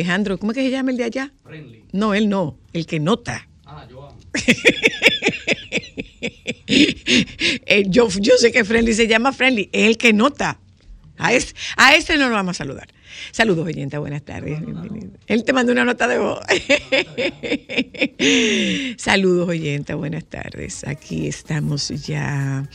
Alejandro, ¿cómo es que se llama el de allá? No, él no, el que nota. Eh, yo, yo sé que Friendly se llama Friendly, es el que nota. A, es- a ese no lo vamos a saludar. Saludos, oyenta, buenas tardes. bienvenido. Él te mandó una nota de voz. Saludos, oyenta, buenas tardes. Aquí estamos ya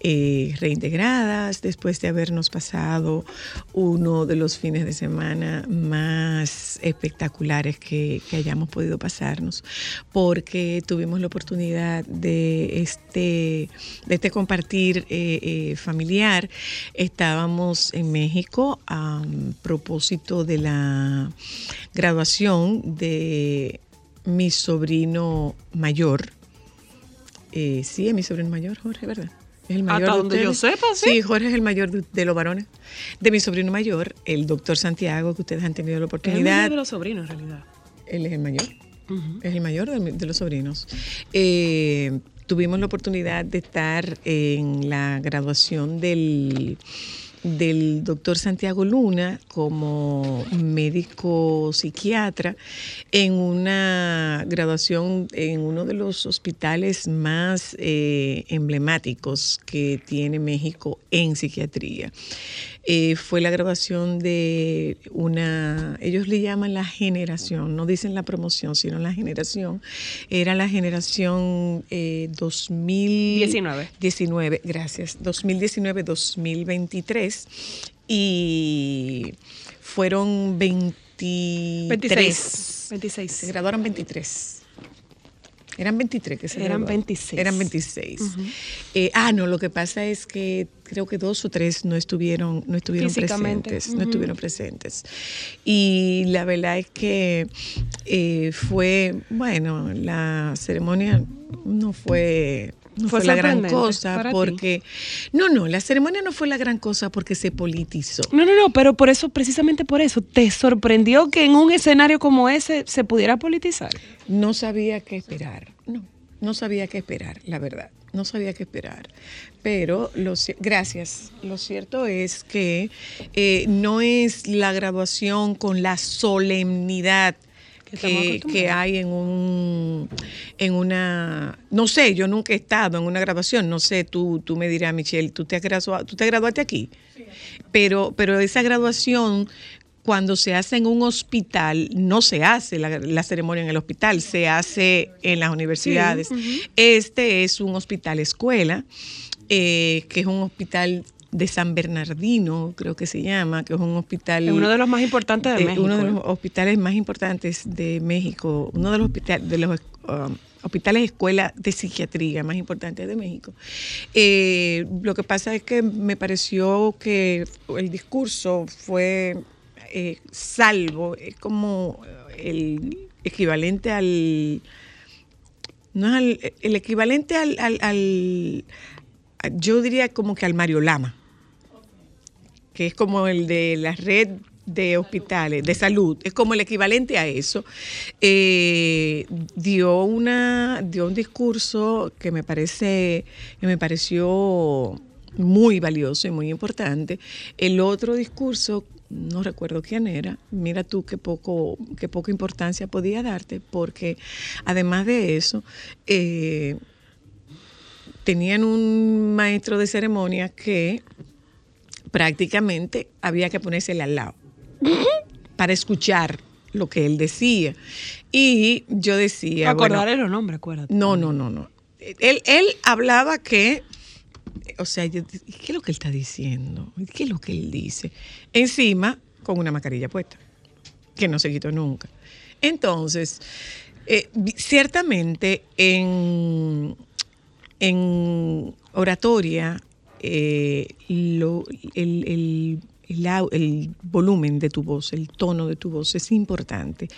eh, reintegradas después de habernos pasado uno de los fines de semana más espectaculares que, que hayamos podido pasarnos, porque tuvimos la oportunidad de este, de este compartir eh, eh, familiar. Estábamos en México a propósito de la graduación de mi sobrino mayor. Eh, sí, es mi sobrino mayor, Jorge, ¿verdad? Es el mayor Hasta de donde yo sepa, sí. Sí, Jorge es el mayor de, de los varones. De mi sobrino mayor, el doctor Santiago, que ustedes han tenido la Es el oportunidad. mayor de los sobrinos, en realidad. Él es el mayor. Es el mayor de, de los sobrinos. Eh, tuvimos la oportunidad de estar en la graduación del, del doctor Santiago Luna como médico psiquiatra en una graduación en uno de los hospitales más eh, emblemáticos que tiene México en psiquiatría. Eh, fue la graduación de una, ellos le llaman la generación, no dicen la promoción, sino la generación. Era la generación eh, 2019. 19, gracias. 2019-2023. Y fueron 23. 26. Se 26. graduaron 23. Eran 23 que se Eran graduaron. 26. Eran 26. Eh, ah, no, lo que pasa es que creo que dos o tres no estuvieron, no estuvieron presentes. No Ujú. estuvieron presentes. Y la verdad es que eh, fue, bueno, la ceremonia no fue. No Fue la gran cosa ti. porque no no la ceremonia no fue la gran cosa porque se politizó No, no, no, pero por eso, precisamente por eso, ¿te sorprendió que en un escenario como ese se pudiera politizar? No sabía qué esperar. No, no sabía qué esperar, la verdad. No sabía qué esperar. Pero, lo, ci- gracias. Lo cierto es que eh, no es la graduación con la solemnidad Que que, hay en un en una no sé yo nunca he estado en una graduación no sé tú tú me dirás Michelle tú te has graduado tú te graduaste aquí pero pero esa graduación cuando se hace en un hospital, no se hace la, la ceremonia en el hospital, se hace en las universidades. Este es un hospital escuela, eh, que es un hospital de San Bernardino, creo que se llama, que es un hospital... Uno de los más importantes de eh, México. Uno de ¿eh? los hospitales más importantes de México, uno de los hospitales, de los um, hospitales escuela de psiquiatría más importantes de México. Eh, lo que pasa es que me pareció que el discurso fue eh, salvo, es como el equivalente al no es al- el equivalente al, al- al- yo diría como que al Mario Lama, que es como el de la red de hospitales, de salud, es como el equivalente a eso, eh, dio una, dio un discurso que me parece, que me pareció muy valioso y muy importante. El otro discurso, no recuerdo quién era, mira tú qué poco, qué poca importancia podía darte, porque además de eso, eh, tenían un maestro de ceremonia que prácticamente había que ponérsele al lado para escuchar lo que él decía. Y yo decía... bueno, Acordar los nombres, acuérdate. no, no, no, no. Él, él hablaba que, o sea, yo, ¿qué es lo que él está diciendo? ¿Qué es lo que él dice? Encima, con una mascarilla puesta, que no se quitó nunca. Entonces, eh, ciertamente en, en oratoria, eh, lo- el, el- el volumen de tu voz, el tono de tu voz es importante.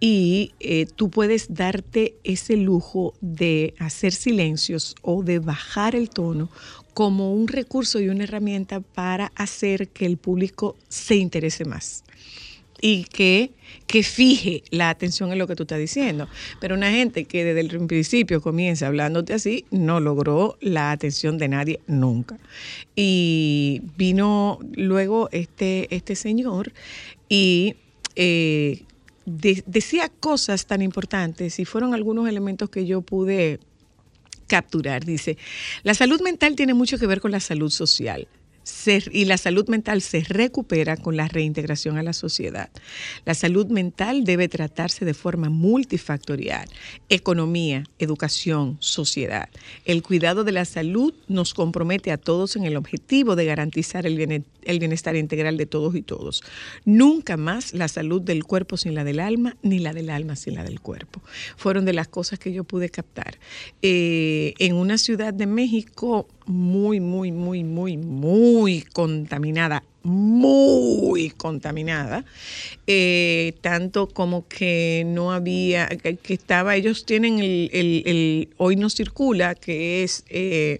Y eh, tú puedes darte ese lujo de hacer silencios o de bajar el tono como un recurso y una herramienta para hacer que el público se interese más y que, que fije la atención en lo que tú estás diciendo. Pero una gente que desde el principio comienza hablándote así, no logró la atención de nadie nunca. Y vino luego este, este señor y eh, de- decía cosas tan importantes y fueron algunos elementos que yo pude capturar. Dice, la salud mental tiene mucho que ver con la salud social. Y la salud mental se recupera con la reintegración a la sociedad. La salud mental debe tratarse de forma multifactorial. Economía, educación, sociedad. El cuidado de la salud nos compromete a todos en el objetivo de garantizar el bienestar integral de todos y todos. Nunca más la salud del cuerpo sin la del alma, ni la del alma sin la del cuerpo. Fueron de las cosas que yo pude captar. Eh, en una ciudad de México muy, muy, muy, muy, muy contaminada, muy contaminada, eh, tanto como que no había, que, estaba, ellos tienen el, el- hoy no circula, que es... eh,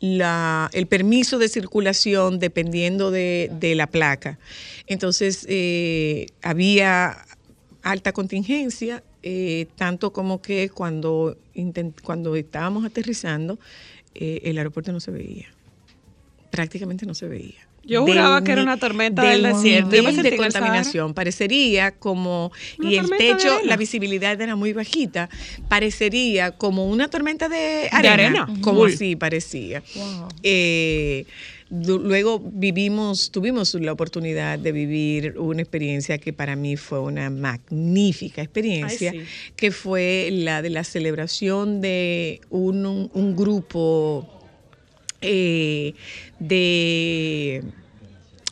la- el permiso de circulación dependiendo de, de la placa. Entonces, eh, había alta contingencia, tanto como que cuando, cuando estábamos aterrizando, eh, el aeropuerto no se veía. Prácticamente no se veía. Yo juraba que era una tormenta del desierto. Yo me de contaminación. Parecería como, Una y el de techo, la visibilidad era muy bajita, parecería como una tormenta de arena. arena. Como así parecía. Eh, du- luego vivimos, tuvimos la oportunidad de vivir una experiencia que para mí fue una magnífica experiencia, Ay, sí. que fue la de la celebración de un, un- un grupo eh, de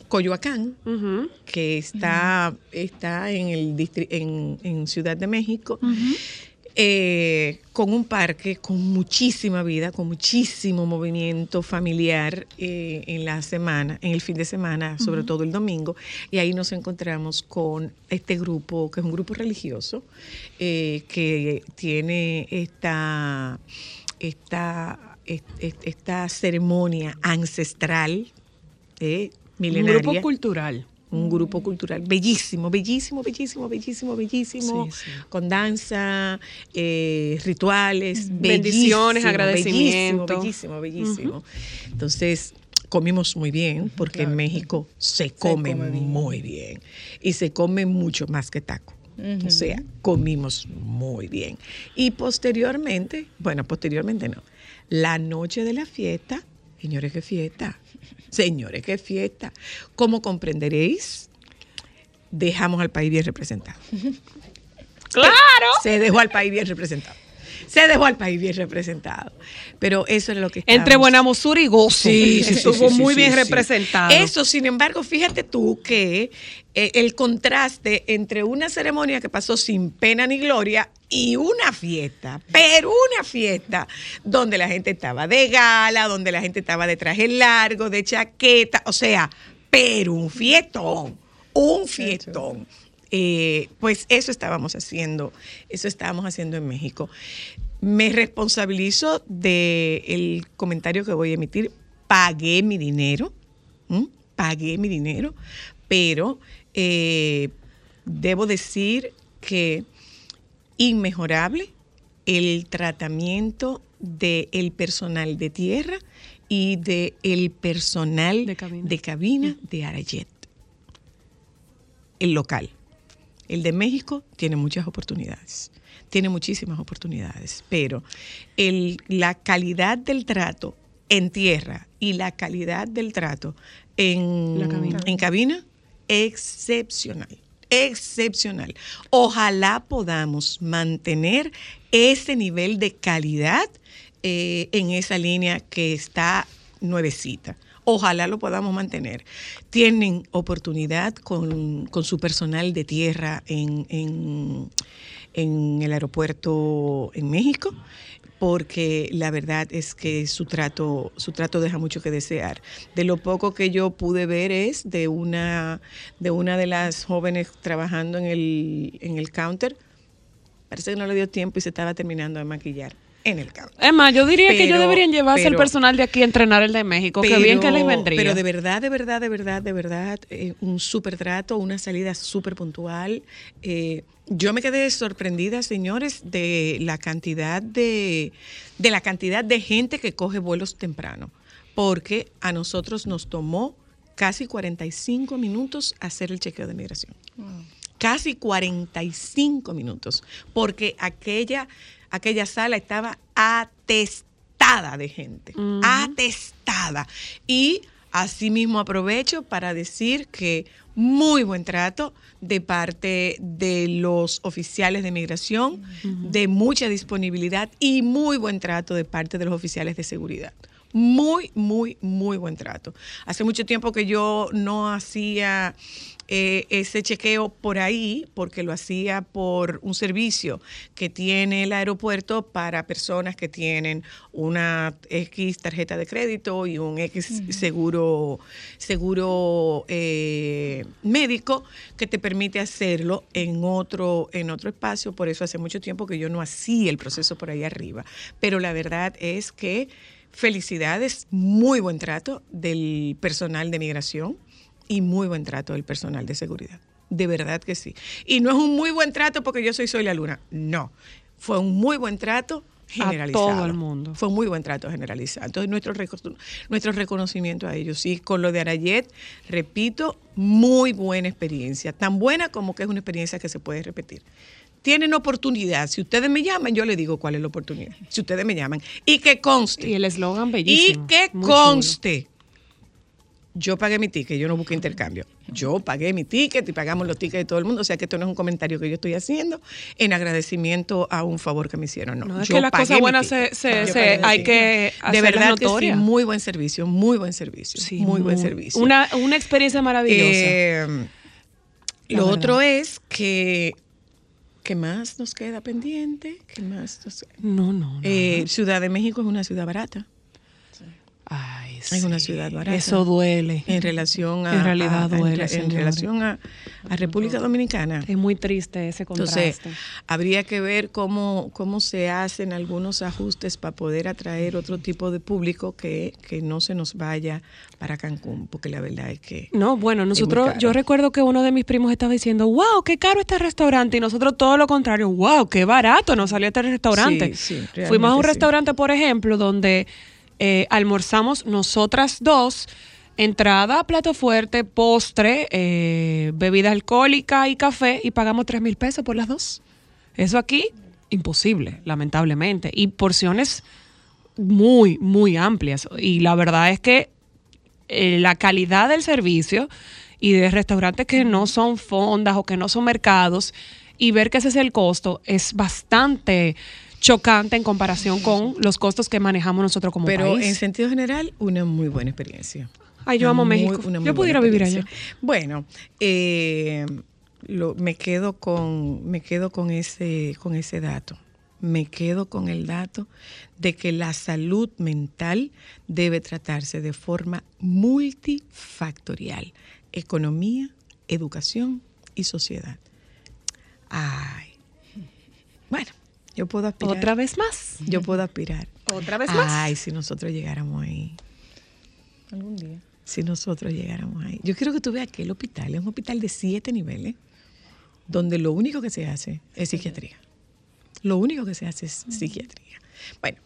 Coyoacán, que está, está en, el en, en Ciudad de México, eh, con un parque con muchísima vida, con muchísimo movimiento familiar eh, en la semana, en el fin de semana, sobre todo el domingo, y ahí nos encontramos con este grupo, que es un grupo religioso, eh, que tiene esta, esta, est- est- esta ceremonia ancestral, eh, Un milenaria. grupo cultural. Un grupo cultural bellísimo, bellísimo, bellísimo, bellísimo, bellísimo, Sí, sí. con danza, eh, rituales, Bendiciones, bellísimo, agradecimiento. Bellísimo, bellísimo, bellísimo. Entonces, comimos muy bien, porque en México se come, come bien. muy bien. Y se come mucho más que taco. O sea, comimos muy bien. Y posteriormente, bueno, posteriormente no, la noche de la fiesta, señores, qué fiesta. Señores, qué fiesta. Como comprenderéis, dejamos al país bien representado. ¡Claro! Se dejó al país bien representado. Se dejó al país bien representado. Pero eso es lo que Entre estábamos- buena mosura y gozo. Sí, sí, sí, Estuvo sí, sí, muy sí, bien sí. representado. Eso, sin embargo, fíjate tú que eh, el contraste entre una ceremonia que pasó sin pena ni gloria y una fiesta, pero una fiesta donde la gente estaba de gala, donde la gente estaba de traje largo, de chaqueta, o sea, pero un fiestón, un fiestón. Eh, pues eso estábamos haciendo, eso estábamos haciendo en México. Me responsabilizo del comentario que voy a emitir. Pagué mi dinero, ¿m? pagué mi dinero, pero eh, debo decir que inmejorable el tratamiento del personal de tierra y del personal De cabina. de cabina de Arayet, el local. El de México tiene muchas oportunidades, tiene muchísimas oportunidades, pero el- la calidad del trato en tierra y la calidad del trato en, La cabina. en cabina, excepcional, excepcional. Ojalá podamos mantener ese nivel de calidad eh, en esa línea que está nuevecita. Ojalá lo podamos mantener. Tienen oportunidad con, con su personal de tierra en, en- en el aeropuerto en México, porque la verdad es que su trato, su trato deja mucho que desear. De lo poco que yo pude ver es de una de, una de las jóvenes trabajando en el, en el counter. Parece que no le dio tiempo y se estaba terminando de maquillar en el counter. Es más, yo diría que ellos Pero- deberían llevarse el pero- personal de aquí a entrenar el de México. que bien que les vendría. Pero de verdad, de verdad, de verdad, de verdad, eh, un súper trato, una salida súper puntual. Eh, yo me quedé sorprendida, señores, de la cantidad de, de la cantidad de gente que coge vuelos temprano, porque a nosotros nos tomó casi 45 minutos hacer el chequeo de migración casi 45 minutos, porque aquella, aquella sala estaba atestada de gente, atestada. Y asimismo aprovecho para decir que muy buen trato de parte de los oficiales de migración, de mucha disponibilidad y muy buen trato de parte de los oficiales de seguridad. Muy, muy, muy buen trato. Hace mucho tiempo que yo no hacía eh, ese chequeo por ahí, porque lo hacía por un servicio que tiene el aeropuerto para personas que tienen una X tarjeta de crédito y un X seguro, seguro eh, médico que te permite hacerlo en otro, en otro espacio. Por eso hace mucho tiempo que yo no hacía el proceso por ahí arriba. Pero la verdad es que felicidades, muy buen trato del personal de migración y muy buen trato del personal de seguridad. De verdad que sí. Y no es un muy buen trato porque yo soy Soy la Luna. No. Fue un muy buen trato generalizado. todo el mundo. Fue un muy buen trato generalizado. Entonces, nuestro, nuestro reconocimiento a ellos. Y con lo de Arayet, repito, muy buena experiencia. Tan buena como que es una experiencia que se puede repetir. Tienen oportunidad. Si ustedes me llaman, yo les digo cuál es la oportunidad. Si ustedes me llaman. Y que conste. Y el eslogan Y bellísimo. que muy conste. Yo pagué mi ticket, yo no busqué intercambio. Yo pagué mi ticket y pagamos los tickets de todo el mundo. O sea que esto no es un comentario que yo estoy haciendo en agradecimiento a un favor que me hicieron. No, No, es yo que las cosas buenas se- se- hay ticket. que De hacerlas verdad que sí, muy buen servicio, muy buen servicio. Sí, muy buen servicio. Una, una experiencia maravillosa. Eh, lo verdad. otro es que, ¿qué más nos queda pendiente? ¿Qué más nos- no, no, no. Eh, ciudad de México es una ciudad barata. Ay, es una sí. ciudad barata. Eso duele. en relación a, En realidad a- a- duele, en, relación a, a República Dominicana. Es muy triste ese contraste. Entonces, habría que ver cómo, cómo se hacen algunos ajustes para poder atraer otro tipo de público que, que no se nos vaya para Cancún, porque la verdad es que... No, bueno, nosotros, yo recuerdo que uno de mis primos estaba diciendo, wow, qué caro este restaurante, y nosotros todo lo contrario, wow, qué barato nos salió este restaurante. Sí, sí, Fuimos a un sí. restaurante, por ejemplo, donde eh, almorzamos nosotras dos, entrada, plato fuerte, postre, eh, bebida alcohólica y café, y pagamos tres mil pesos por las dos. Eso aquí, imposible, lamentablemente. Y porciones muy, muy amplias. Y la verdad es que eh, la calidad del servicio y de restaurantes que no son fondas o que no son mercados y ver que ese es el costo es bastante chocante en comparación con los costos que manejamos nosotros como Pero país. en sentido general, una muy buena experiencia. Ay, yo Una amo muy- México. Yo pudiera vivir allá. Bueno, eh, lo- me quedo con me quedo con ese con ese dato. Me quedo con el dato de que la salud mental debe tratarse de forma multifactorial: economía, educación y sociedad. Ay, bueno, yo puedo aspirar. Otra vez más. Yo puedo aspirar. Otra vez más. Ay, si nosotros llegáramos ahí. Algún día. si nosotros llegáramos ahí. Yo quiero que tú veas que el hospital es un hospital de siete niveles, donde lo único que se hace es psiquiatría. Lo único que se hace es psiquiatría. Bueno,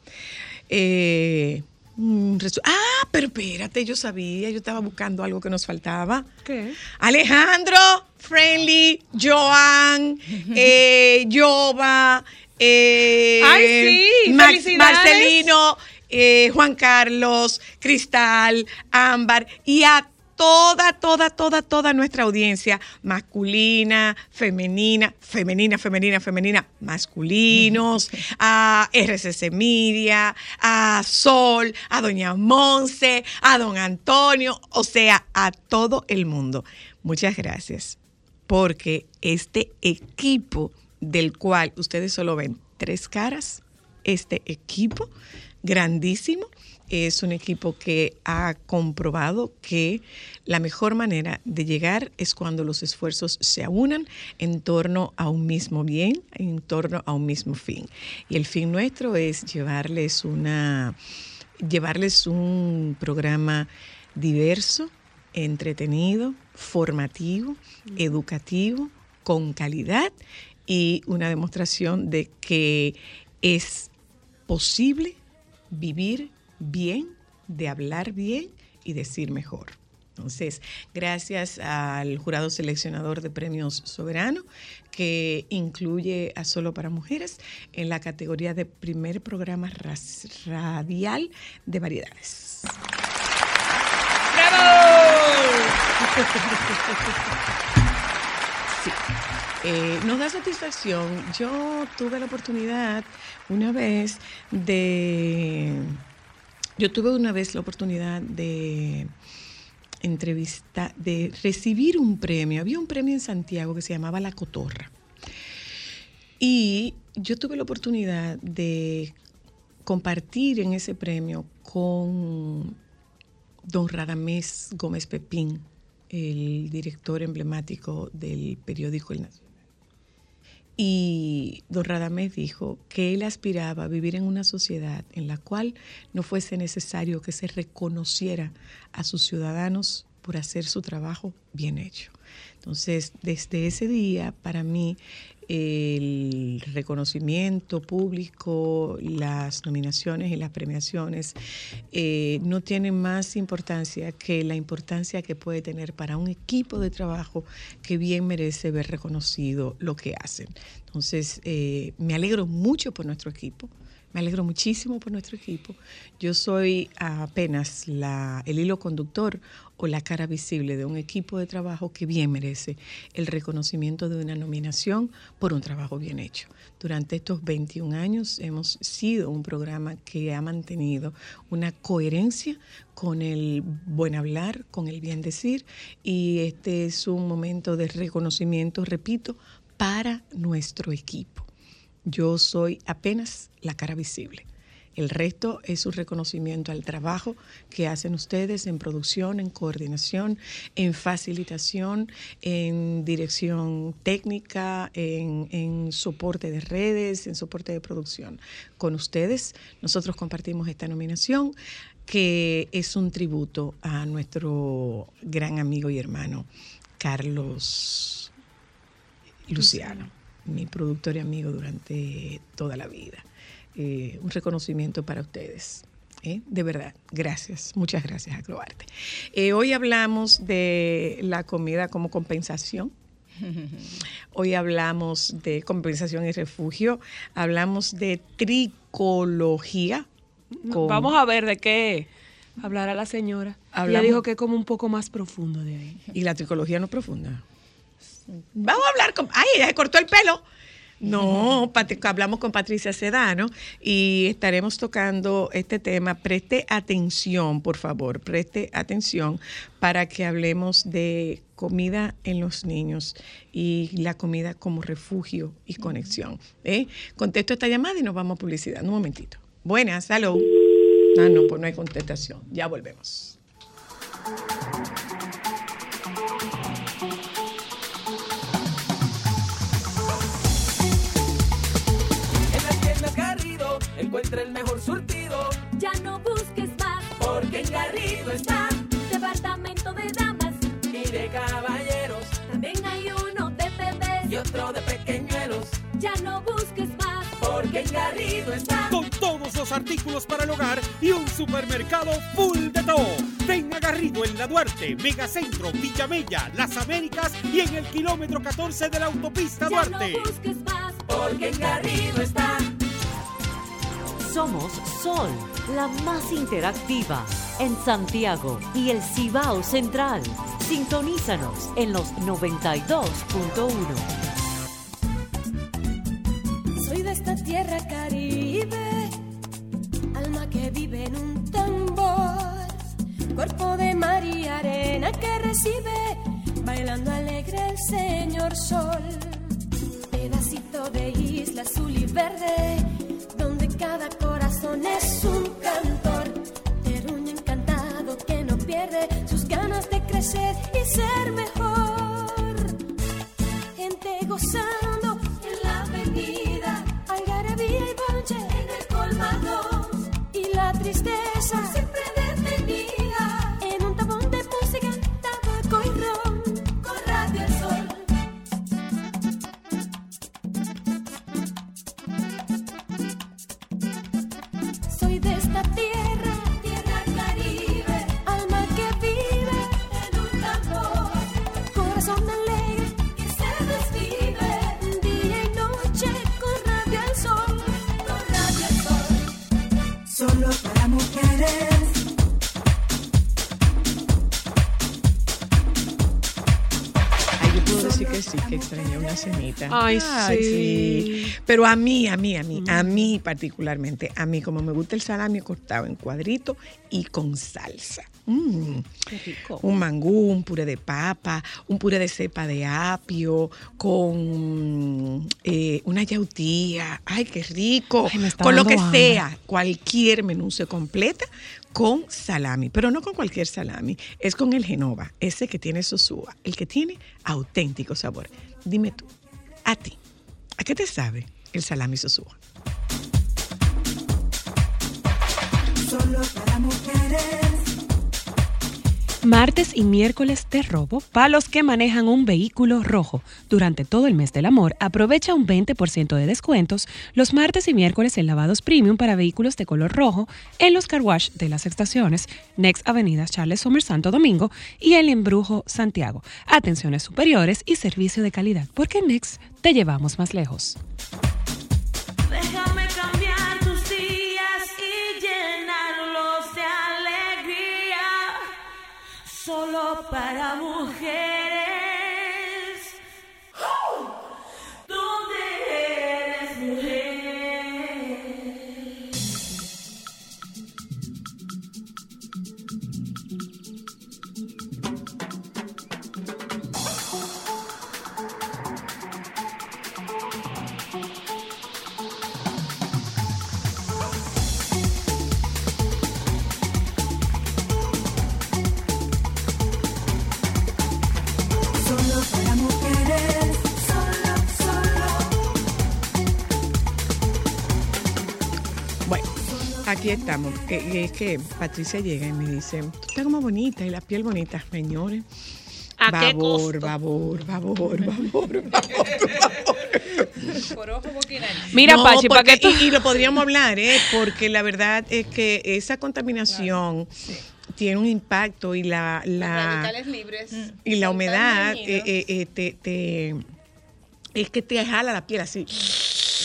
eh, resu- ah, pero espérate, yo sabía, yo estaba buscando algo que nos faltaba. ¿Qué? Alejandro, Friendly, Joan, eh, Jova, eh, Ay, sí. Marcelino, eh, Juan Carlos, Cristal, Ámbar y a toda, toda, toda, toda nuestra audiencia masculina, femenina, femenina, femenina, femenina, masculinos, a RCC Media, a Sol, a Doña Monse, a Don Antonio, o sea, a todo el mundo. Muchas gracias, porque este equipo del cual ustedes solo ven tres caras, este equipo grandísimo es un equipo que ha comprobado que la mejor manera de llegar es cuando los esfuerzos se aunan en torno a un mismo bien, en torno a un mismo fin. Y el fin nuestro es llevarles una llevarles un programa diverso, entretenido, formativo, educativo, con calidad y una demostración de que es posible vivir bien, de hablar bien y decir mejor. Entonces, gracias al jurado seleccionador de premios Soberano, que incluye a Solo para Mujeres en la categoría de primer programa radial de variedades. Sí. Eh, nos da satisfacción. Yo tuve la oportunidad una vez de. Yo tuve una vez la oportunidad de entrevista, de recibir un premio. Había un premio en Santiago que se llamaba La Cotorra. Y yo tuve la oportunidad de compartir en ese premio con don Radamés Gómez Pepín, el director emblemático del periódico El Nacional. Y don Radamés dijo que él aspiraba a vivir en una sociedad en la cual no fuese necesario que se reconociera a sus ciudadanos por hacer su trabajo bien hecho. Entonces, desde ese día, para mí, el reconocimiento público, las nominaciones y las premiaciones eh, no tienen más importancia que la importancia que puede tener para un equipo de trabajo que bien merece ver reconocido lo que hacen. Entonces, eh, me alegro mucho por nuestro equipo. Me alegro muchísimo por nuestro equipo. Yo soy apenas la, el hilo conductor o la cara visible de un equipo de trabajo que bien merece el reconocimiento de una nominación por un trabajo bien hecho. Durante estos 21 años hemos sido un programa que ha mantenido una coherencia con el buen hablar, con el bien decir y este es un momento de reconocimiento, repito, para nuestro equipo. Yo soy apenas la cara visible. El resto es un reconocimiento al trabajo que hacen ustedes en producción, en coordinación, en facilitación, en dirección técnica, en, en, soporte de redes, en soporte de producción. Con ustedes nosotros compartimos esta nominación que es un tributo a nuestro gran amigo y hermano Carlos Luciano, mi productor y amigo durante toda la vida. Eh, un reconocimiento para ustedes. ¿eh? De verdad, gracias, muchas gracias, Acroarte. Eh, hoy hablamos de la comida como compensación. Hoy hablamos de compensación y refugio, hablamos de tricología. Con... Vamos a ver de qué hablará la señora. Hablamos... Ella dijo que es como un poco más profundo de ahí. Y la tricología no es profunda. Vamos a hablar con... ¡Ay, ella se cortó el pelo! No, hablamos con Patricia Sedano y estaremos tocando este tema. Preste atención, por favor, preste atención para que hablemos de comida en los niños y la comida como refugio y conexión. ¿eh? Contesto esta llamada y nos vamos a publicidad. Un momentito. Buenas, hello. Ah, no, pues no hay contestación. Ya volvemos. encuentra el mejor surtido. Ya no busques más, porque en Garrido está. Departamento de damas y de caballeros. También hay uno de bebés y otro de pequeñuelos. Ya no busques más, porque en Garrido está. Con todos los artículos para el hogar y un supermercado full de todo. Ven Garrido en la Duarte, Megacentro, Villamella, Las Américas y en el kilómetro 14 de la autopista duarte. ya No busques más, porque en Garrido está. Somos Sol, la más interactiva en Santiago y el Cibao Central. Sintonízanos en los 92.1. Soy de esta tierra caribe, alma que vive en un tambor, cuerpo de mar arena que recibe, bailando alegre el señor sol. Pedacito de isla azul y verde, corazón es un cantor, terruño encantado que no pierde sus ganas de crecer y ser Ay, sí. Pero a mí, a mí, a mí, a mí particularmente, a mí como me gusta el salami cortado en cuadrito y con salsa. Mm. Un mangú, un puré de papa, un puré de cepa de apio, con eh, una yautía. Ay, qué rico. Ay, con lo que hambre. sea, cualquier menú se completa con salami, pero no con cualquier salami, es con el Genova, ese que tiene sosúa, el que tiene auténtico sabor. Dime tú, a ti, ¿a qué te sabe el salami sosúa? Solo para mujeres. Martes y miércoles de robo. Para los que manejan un vehículo rojo durante todo el mes del amor, aprovecha un 20% de descuentos los martes y miércoles en lavados premium para vehículos de color rojo en los car wash de las estaciones Next Avenida Charles Sommer Santo Domingo y el Embrujo Santiago. Atenciones superiores y servicio de calidad, porque Next te llevamos más lejos. Solo para mujeres. Aquí estamos. Eh, y es que Patricia llega y me dice, tú estás como bonita y la piel bonita, señores. ¿A qué babor, costo? babor, babor, babor, babor. Mira, No, Pachi, para que tú... y, y lo podríamos hablar, ¿eh? porque la verdad es que esa contaminación tiene un impacto y la, la radicales libres. y la humedad eh, eh, eh, te, te- es que te jala la piel así.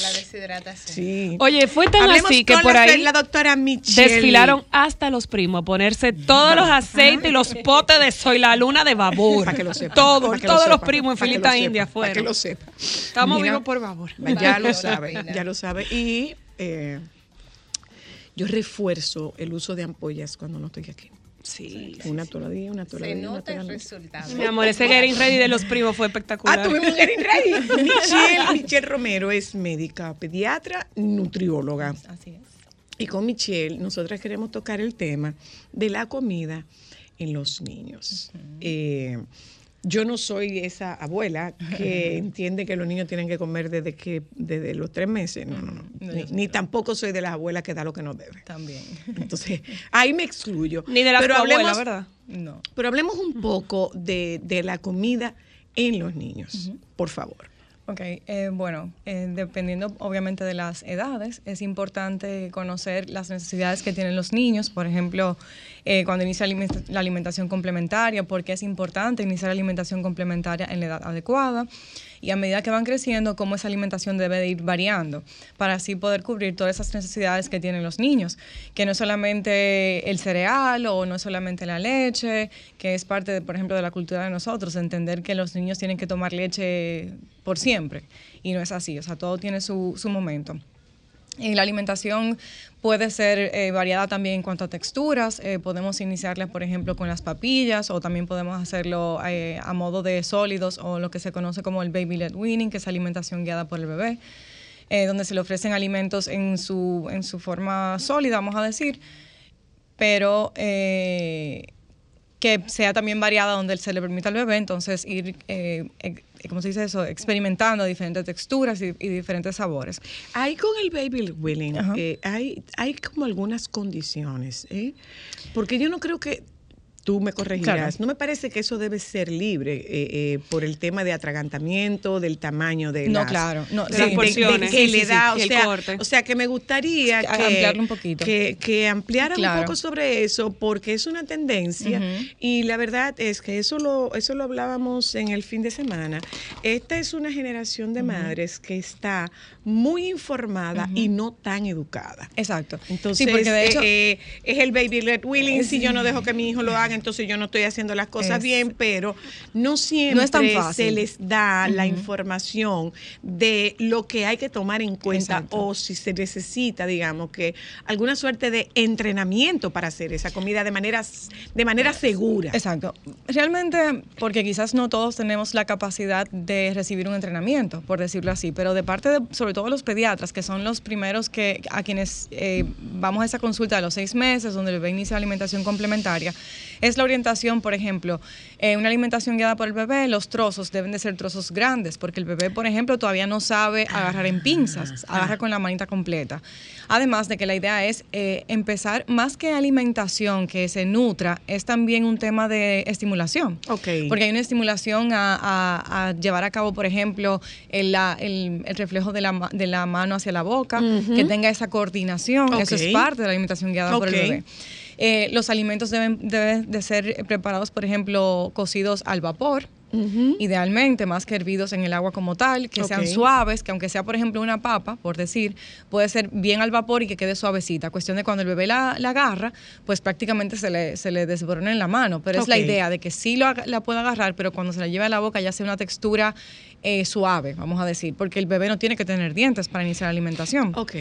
La deshidratación. Sí. Oye, fue tan Hablemos así que por la, ahí la doctora Michelle. desfilaron hasta los primos a ponerse todos los aceites y los potes de soy la luna de babor. Para que lo sepa. Todos, para todos los sepa, primos en para filita india Para fueron. que lo sepa. Estamos Mira, vivos por babor. Ya lo sabe, ya lo sabe. Y eh, yo refuerzo el uso de ampollas cuando no estoy aquí. Sí. Una toda día, una toda Se nota el resultado. Mi amor, ese getting ready de los primos fue espectacular. Ah, tuvimos un Getting Ready. Michelle, Michelle Romero es médica, pediatra, nutrióloga. Así es. Y con Michelle, nosotras queremos tocar el tema de la comida en los niños. Eh, yo no soy esa abuela que entiende que los niños tienen que comer desde que desde los tres meses. No, no, no. Ni, tampoco soy de las abuelas que da lo que no debe. También. Entonces, ahí me excluyo. Ni de la Pero abuela, hablemos- ¿verdad? No. Pero hablemos un poco de, de la comida en los niños, por favor. Ok, eh, bueno, eh, dependiendo obviamente de las edades, es importante conocer las necesidades que tienen los niños, por ejemplo, eh, cuando inicia la alimentación complementaria, porque es importante iniciar la alimentación complementaria en la edad adecuada y a medida que van creciendo, cómo esa alimentación debe de ir variando para así poder cubrir todas esas necesidades que tienen los niños, que no es solamente el cereal o no es solamente la leche, que es parte, por ejemplo, de la cultura de nosotros, entender que los niños tienen que tomar leche por siempre y no es así, o sea, todo tiene su, su momento. Y la alimentación puede ser eh, variada también en cuanto a texturas. Eh, podemos iniciarla, por ejemplo, con las papillas o también podemos hacerlo eh, a modo de sólidos o lo que se conoce como el baby led weaning, que es alimentación guiada por el bebé, eh, donde se le ofrecen alimentos en su, en su forma sólida, vamos a decir, pero eh, que sea también variada donde se le permita al bebé, entonces ir, eh, ex- ¿cómo se dice eso? Experimentando diferentes texturas y, y diferentes sabores. Hay con el baby willing, eh, hay, hay como algunas condiciones, ¿eh? Porque yo no creo que tú me corregirás. Claro. No me parece que eso debe ser libre eh, eh, por el tema de atragantamiento, del tamaño de No, las, claro, no, de- de- porciones. que Sí, le da, sí, o sea, corte. o sea, que me gustaría que ampliarlo un poquito. que, que ampliara Claro. un poco sobre eso porque es una tendencia y la verdad es que eso lo eso lo hablábamos en el fin de semana. Esta es una generación de madres que está muy informada y no tan educada. Exacto. Entonces, sí, porque de hecho, eh, eh, es el baby led willing. Si yo no dejo que mi hijo lo haga, entonces yo no estoy haciendo las cosas Es- bien, pero no siempre No es tan fácil. se les da la información de lo que hay que tomar en cuenta Exacto. o si se necesita, digamos, que alguna suerte de entrenamiento para hacer esa comida de manera, de manera segura. Exacto. Realmente, porque quizás no todos tenemos la capacidad de recibir un entrenamiento, por decirlo así, pero de parte de, sobre todo los pediatras, que son los primeros que a quienes eh, vamos a esa consulta de los seis meses, donde el bebé inicia alimentación complementaria, es la orientación, por ejemplo, eh, una alimentación guiada por el bebé, los trozos deben de ser trozos grandes, porque el bebé, por ejemplo, todavía no sabe agarrar en pinzas, agarra con la manita completa. Además de que la idea es eh, empezar, más que alimentación que se nutra, es también un tema de estimulación. Ok. Porque hay una estimulación a, a- a llevar a cabo, por ejemplo, el, la- el- el reflejo de la, de la mano hacia la boca, que tenga esa coordinación. Eso es parte de la alimentación guiada por el bebé. Eh, los alimentos deben, deben de ser preparados, por ejemplo, cocidos al vapor. Idealmente, más que hervidos en el agua como tal, que sean suaves, que aunque sea, por ejemplo, una papa, por decir, puede ser bien al vapor y que quede suavecita. Cuestión de cuando el bebé la, la agarra, pues prácticamente se le, se le desborona en la mano. Pero es la idea de que sí lo la pueda agarrar, pero cuando se la lleve a la boca ya sea una textura eh, suave, vamos a decir, porque el bebé no tiene que tener dientes para iniciar la alimentación. Ok.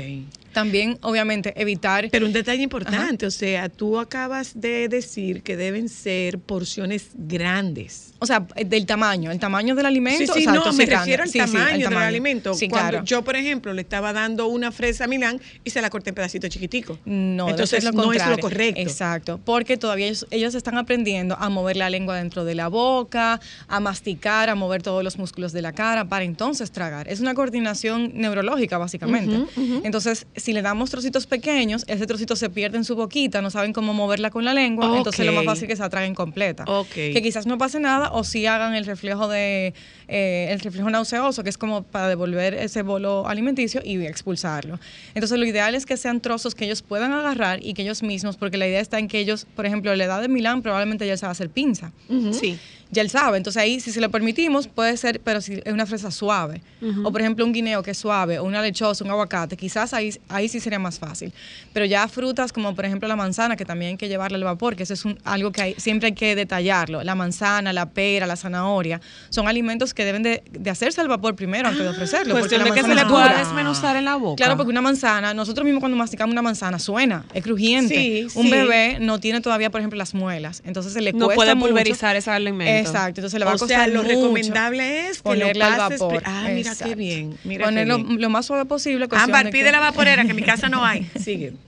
También, obviamente, evitar... Pero un detalle importante, o sea, tú acabas de decir que deben ser porciones grandes. O sea, del tamaño, el tamaño del alimento. Sí, sí, no, me refiero al Sí, sí, tamaño, del alimento. Sí, Cuando claro. yo, por ejemplo, le estaba dando una fresa a Milán y se la corté en pedacitos chiquiticos. No, entonces lo no es lo correcto. Exacto, porque todavía ellos, ellos están aprendiendo a mover la lengua dentro de la boca, a masticar, a mover todos los músculos de la cara para entonces tragar. Es una coordinación neurológica, básicamente. Entonces, si le damos trocitos pequeños, ese trocito se pierde en su boquita, no saben cómo moverla con la lengua, entonces lo más fácil es que se la traguen completa. Que quizás no pase nada o si hagan el reflejo de eh, el reflejo nauseoso, que es como para devolver ese bolo alimenticio y expulsarlo. Entonces lo ideal es que sean trozos que ellos puedan agarrar y que ellos mismos, porque la idea está en que ellos, por ejemplo, la edad de Milán probablemente ya se va a hacer pinza. Sí. Ya él sabe, entonces ahí si se lo permitimos puede ser, pero si es una fresa suave, o por ejemplo un guineo que es suave, o una lechosa, un aguacate, quizás ahí, ahí sí sería más fácil. Pero ya frutas como por ejemplo la manzana, que también hay que llevarla al vapor, que eso es un- algo que hay- siempre hay que detallarlo, la manzana, la pera, la zanahoria, son alimentos que deben de, de hacerse al vapor primero antes de ofrecerlo. porque Cuestión de que se le pueda desmenuzar en la boca. Claro, porque una manzana, nosotros mismos cuando masticamos una manzana suena, es crujiente. Sí, un sí. bebé no tiene todavía, por ejemplo, las muelas, entonces se le No cuesta puede mucho. pulverizar ese alimento. Exacto, entonces le va a O costar sea, lo mucho recomendable es que ponerle al vapor. Ah, mira qué Exacto. bien. Mira Ponerlo qué bien. lo más suave posible. Ámbar, de pide que- la vaporera, que en mi casa no hay. Sigue.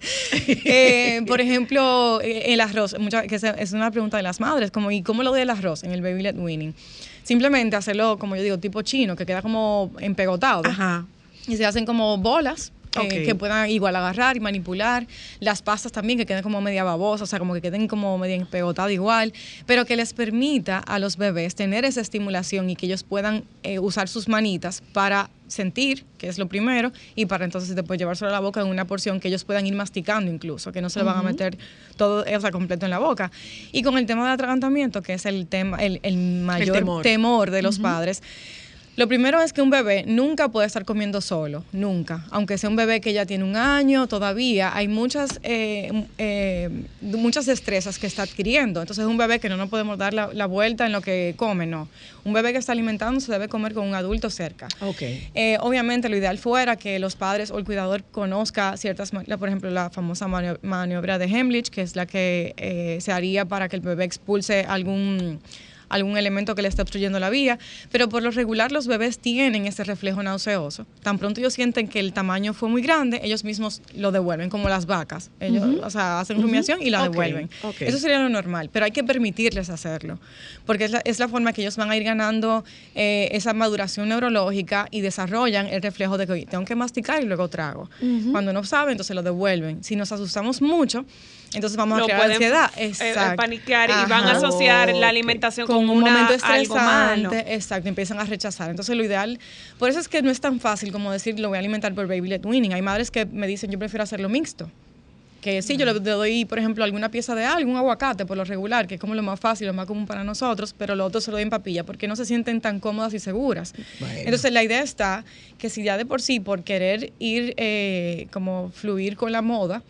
Eh, por ejemplo, eh, el arroz, mucha- que es una pregunta de las madres, como ¿y cómo lo doy el arroz en el baby led weaning? Simplemente hacerlo, como yo digo, tipo chino, que queda como empegotado. Ajá. Y se hacen como bolas que, puedan igual agarrar y manipular. Las pastas también, que queden como media babosas, o sea, como que queden como media empegotadas igual, pero que les permita a los bebés tener esa estimulación y que ellos puedan eh, usar sus manitas para sentir, que es lo primero, y para entonces después llevárselo a la boca en una porción que ellos puedan ir masticando incluso, que no se le van a meter todo, o sea, completo en la boca. Y con el tema del atragantamiento, que es el tema, el, el mayor temor. temor. de los padres, lo primero es que un bebé nunca puede estar comiendo solo, nunca. Aunque sea un bebé que ya tiene un año, todavía hay muchas, eh, eh, muchas destrezas que está adquiriendo. Entonces es un bebé que no nos podemos dar la, la vuelta en lo que come, no. Un bebé que está alimentando se debe comer con un adulto cerca. Ok. Eh, obviamente lo ideal fuera que los padres o el cuidador conozca ciertas, por ejemplo, la famosa manio- maniobra de Heimlich, que es la que eh, se haría para que el bebé expulse algún algún elemento que le esté obstruyendo la vía, pero por lo regular los bebés tienen ese reflejo nauseoso. Tan pronto ellos sienten que el tamaño fue muy grande, ellos mismos lo devuelven, como las vacas. Ellos, o sea, hacen rumiación y la devuelven. Eso sería lo normal, pero hay que permitirles hacerlo, porque es la, es la forma que ellos van a ir ganando eh, esa maduración neurológica y desarrollan el reflejo de que "Oye, tengo que masticar y luego trago. Cuando no saben, entonces lo devuelven. Si nos asustamos mucho, entonces vamos Lo a crear pueden, ansiedad. eh, Exacto. paniquear y van a asociar la alimentación con con, un una- momento algo malo. estresante, exacto, empiezan a rechazar. Entonces lo ideal, por eso es que no es tan fácil como decir lo voy a alimentar por baby led weaning. Hay madres que me dicen yo prefiero hacerlo mixto. Que sí, yo le le doy, por ejemplo, alguna pieza de algo, un aguacate por lo regular, que es como lo más fácil, lo más común para nosotros, pero lo otro se lo doy en papilla porque no se sienten tan cómodas y seguras. Bueno. Entonces la idea está que si ya de por sí, por querer ir eh, como fluir con la moda,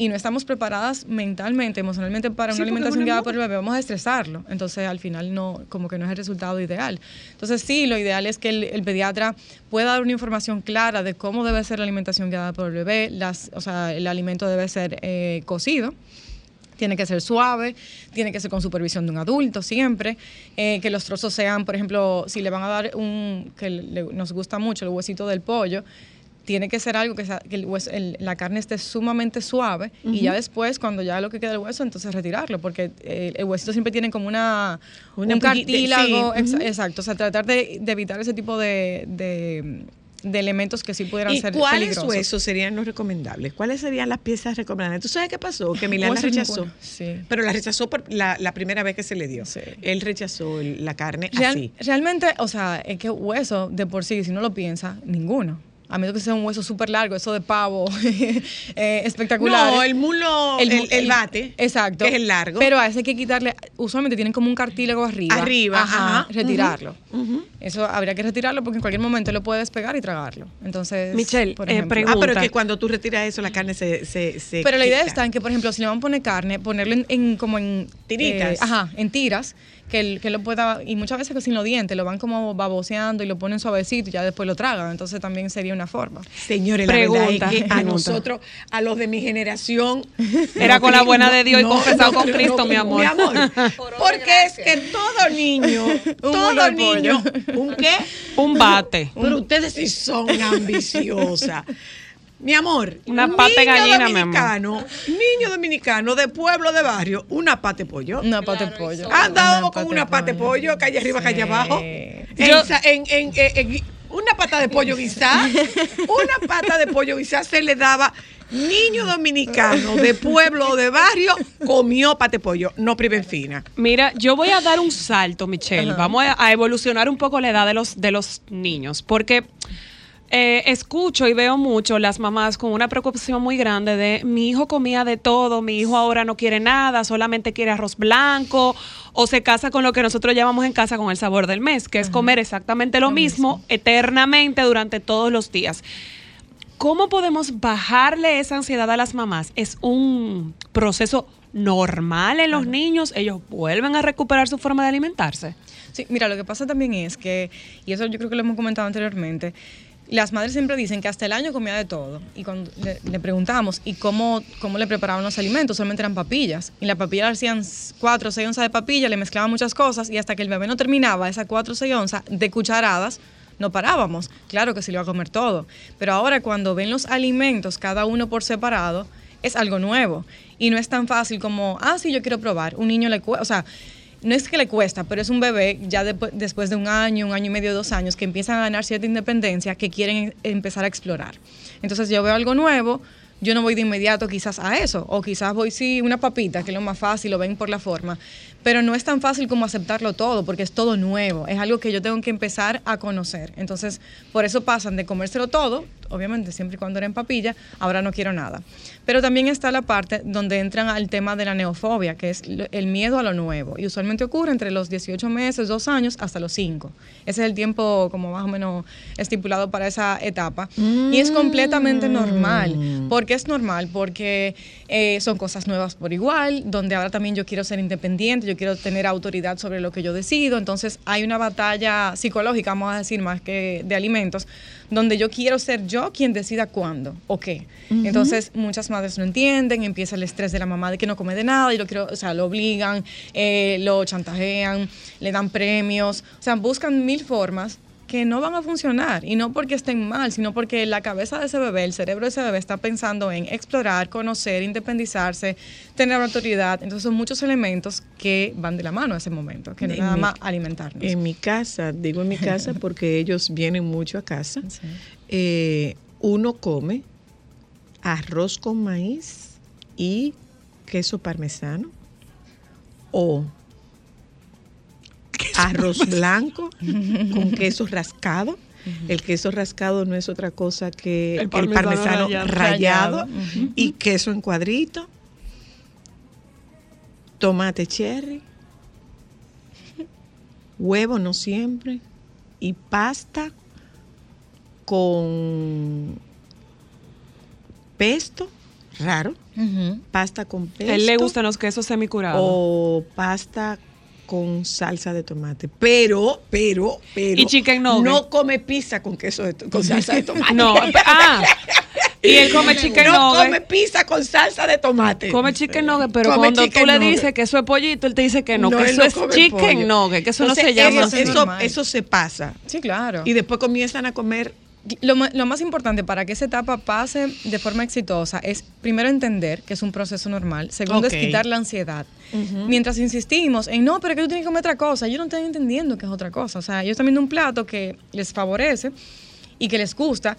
y no estamos preparadas mentalmente, emocionalmente para Sí, una alimentación guiada por el bebé, vamos a estresarlo. Entonces, al final, no, como que no es el resultado ideal. Entonces, sí, lo ideal es que el, el pediatra pueda dar una información clara de cómo debe ser la alimentación guiada por el bebé. Las, o sea, el alimento debe ser eh, cocido. Tiene que ser suave, tiene que ser con supervisión de un adulto siempre, eh, que los trozos sean, por ejemplo, si le van a dar un, que le- nos gusta mucho, el huesito del pollo, tiene que ser algo que, sea- que el hueso- el- la carne esté sumamente suave y ya después, cuando ya lo que queda del hueso, entonces retirarlo, porque eh, el huesito siempre tiene como una, Una un cartílago, sí, exacto, o sea, tratar de, de evitar ese tipo de, de- de elementos que sí pudieran ¿Y ser cuáles peligrosos. huesos serían los recomendables? ¿Cuáles serían las piezas recomendables? ¿Tú sabes qué pasó? Que Milán la rechazó. sí. Pero la rechazó por la, la primera vez que se le dio. Sí. Él rechazó el- la carne Real- así. Realmente, o sea, es que hueso de por sí, si no lo piensa, ninguno. A menos que sea un hueso súper largo, eso de pavo, eh, espectacular. No, el mulo, el, bate. Exacto. Que es el largo. Pero a ese hay que quitarle, usualmente tienen como un cartílago arriba. Arriba, ajá. Retirarlo. Eso habría que retirarlo porque en cualquier momento lo puede despegar y tragarlo. Entonces, Michelle, por eh, ejemplo. pregunta. Ah, pero es que cuando tú retiras eso, la carne se. se, se Pero la idea quita. está en que, por ejemplo, si le van a poner carne, ponerlo en, en- como en Tiritas. eh, ajá, en tiras, que, él- que lo pueda, y muchas veces que sin los dientes lo van como baboseando y lo ponen suavecito y ya después lo tragan. Entonces también sería una forma. Señores, la Pregunta, verdad es que a nosotros, a los de mi generación. Era con la buena de Dios y confesado no, con no, Cristo, mi amor. Mi amor. Porque es que todo niño, todo niño. ¿un qué? Un bate. Pero ustedes sí son ambiciosas. Mi amor, Una un pata gallina, mi amor. dominicano, niño dominicano de pueblo, de barrio, una pata de pollo. Una pata de pollo. ¿Han dado Una con una pata de pollo, calle arriba, calle abajo? En, Yo- en- en- en- en- una pata de pollo guisada, una pata de pollo guisada se le daba. Niño dominicano de pueblo o de barrio comió pate de pollo, no priven fina. Mira, yo voy a dar un salto, Michelle. Vamos a, a evolucionar un poco la edad de los, de los niños, porque eh, escucho y veo mucho las mamás con una preocupación muy grande de mi hijo comía de todo, mi hijo ahora no quiere nada, solamente quiere arroz blanco o se casa con lo que nosotros llamamos en casa con el sabor del mes, que es comer exactamente lo, mismo, eternamente durante todos los días. ¿Cómo podemos bajarle esa ansiedad a las mamás? Es un proceso normal en los niños, ellos vuelven a recuperar su forma de alimentarse. Sí, mira, lo que pasa también es que, y eso yo creo que lo hemos comentado anteriormente, las madres siempre dicen que hasta el año comía de todo. Y cuando le, le preguntamos, ¿y cómo, cómo le preparaban los alimentos? Solamente eran papillas. Y la papilla hacían 4 o 6 onzas de papilla, le mezclaban muchas cosas, y hasta que el bebé no terminaba esas 4 o 6 onzas de cucharadas, no parábamos. Claro que se le iba a comer todo. Pero ahora cuando ven los alimentos, cada uno por separado, es algo nuevo. Y no es tan fácil como, ah, sí, yo quiero probar. Un niño le o sea, no es que le cuesta, pero es un bebé ya después de un año, un año y medio, dos años, que empiezan a ganar cierta independencia, que quieren empezar a explorar. Entonces yo veo algo nuevo, yo no voy de inmediato quizás a eso, o quizás voy sí una papita, que es lo más fácil, lo ven por la forma, pero no es tan fácil como aceptarlo todo, porque es todo nuevo, es algo que yo tengo que empezar a conocer. Entonces, por eso pasan de comérselo todo, obviamente siempre y cuando era en papilla, ahora no quiero nada. Pero también está la parte donde entran al tema de la neofobia, que es el miedo a lo nuevo, y usualmente ocurre entre los 18 meses, dos años, hasta los 5. Ese es el tiempo como más o menos estipulado para esa etapa. Y es completamente normal. ¿Por qué es normal? Porque eh, son cosas nuevas por igual, donde ahora también yo quiero ser independiente, yo quiero tener autoridad sobre lo que yo decido. Entonces hay una batalla psicológica, vamos a decir, más que de alimentos, donde yo quiero ser yo quien decida cuándo o qué. Entonces muchas madres no entienden, empieza el estrés de la mamá de que no come de nada y lo quiero, o sea, lo obligan, eh, lo chantajean, le dan premios, o sea, buscan mil formas que no van a funcionar y no porque estén mal, sino porque la cabeza de ese bebé, el cerebro de ese bebé está pensando en explorar, conocer, independizarse, tener autoridad. Entonces son muchos elementos que van de la mano a ese momento, que no es En nada mi- más alimentarnos. En mi casa, digo en mi casa porque ellos vienen mucho a casa, eh, uno come arroz con maíz y queso parmesano o arroz blanco con queso rascado. El queso rascado no es otra cosa que El el parmesano rallado. y queso en cuadrito, tomate cherry, huevo no siempre y pasta con pesto, raro, pasta con pesto. A él le gustan los quesos semicurados. o pasta con salsa de tomate. Pero, pero, pero Y chicken nugget. no come pizza con queso de con salsa de tomate. No, ah, y él come chicken no nugget. come pizza con salsa de tomate. Come chicken nugget, pero Come cuando tú le dices que eso es pollito, él te dice que no, que eso no es chicken pollo. nugget, que eso no se llama. eso es Eso, eso se pasa. Sí, claro. Y después comienzan a comer Lo, lo más importante para que esa etapa pase de forma exitosa es primero entender que es un proceso normal, segundo es quitar la ansiedad. Mientras insistimos en no, pero que tú tienes que comer otra cosa, ellos no están entendiendo que es otra cosa. O sea, ellos están viendo un plato que les favorece y que les gusta.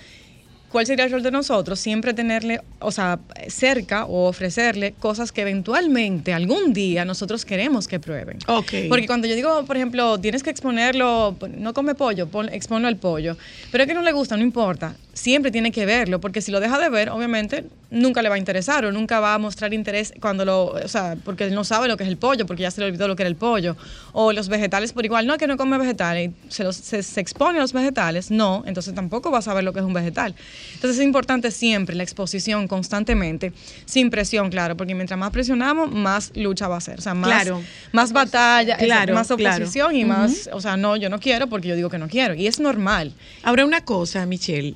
¿Cuál sería el rol de nosotros? Siempre tenerle, o sea, cerca o ofrecerle cosas que eventualmente algún día nosotros queremos que prueben. Ok. Porque cuando yo digo, por ejemplo, tienes que exponerlo, no come pollo, pon, exponlo al pollo, pero es que no le gusta, no importa, siempre tiene que verlo, porque si lo deja de ver, obviamente nunca le va a interesar o nunca va a mostrar interés cuando lo, o sea, porque él no sabe lo que es el pollo, porque ya se le olvidó lo que era el pollo, o los vegetales por igual, no es que no come vegetales, y se, los- se, se expone a los vegetales, no, entonces tampoco va a saber lo que es un vegetal. Entonces es importante siempre la exposición constantemente, sin presión, claro, porque mientras más presionamos, más lucha va a ser, o sea, más, Claro. más batalla, Claro, más claro. oposición y más, o sea, no, yo no quiero porque yo digo que no quiero, y es normal. Ahora una cosa, Michelle.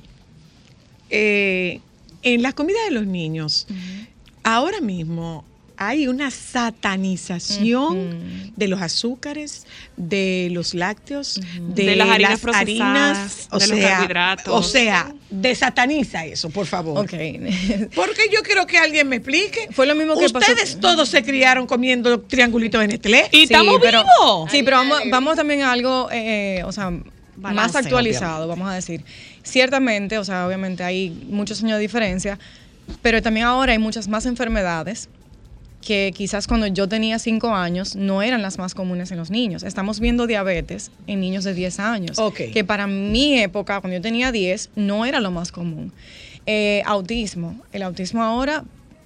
Eh, en la comida de los niños, ahora mismo hay una satanización de los azúcares, de los lácteos, de, De las harinas las procesadas, harinas, o de los sea, carbohidratos. O sea, desataniza eso, por favor. Porque yo quiero que alguien me explique. Fue lo mismo que pasó- Ustedes todos se criaron comiendo triangulitos de Nestlé. Y estamos pero, vivos. Sí, pero vamos, vamos también a algo, eh, o sea, más actualizado, vamos a decir. Ciertamente, o sea, obviamente hay muchos años de diferencia, pero también ahora hay muchas más enfermedades que quizás cuando yo tenía 5 años no eran las más comunes en los niños. Estamos viendo diabetes en niños de 10 años, que para mi época, cuando yo tenía 10, no era lo más común. Eh, autismo. El autismo ahora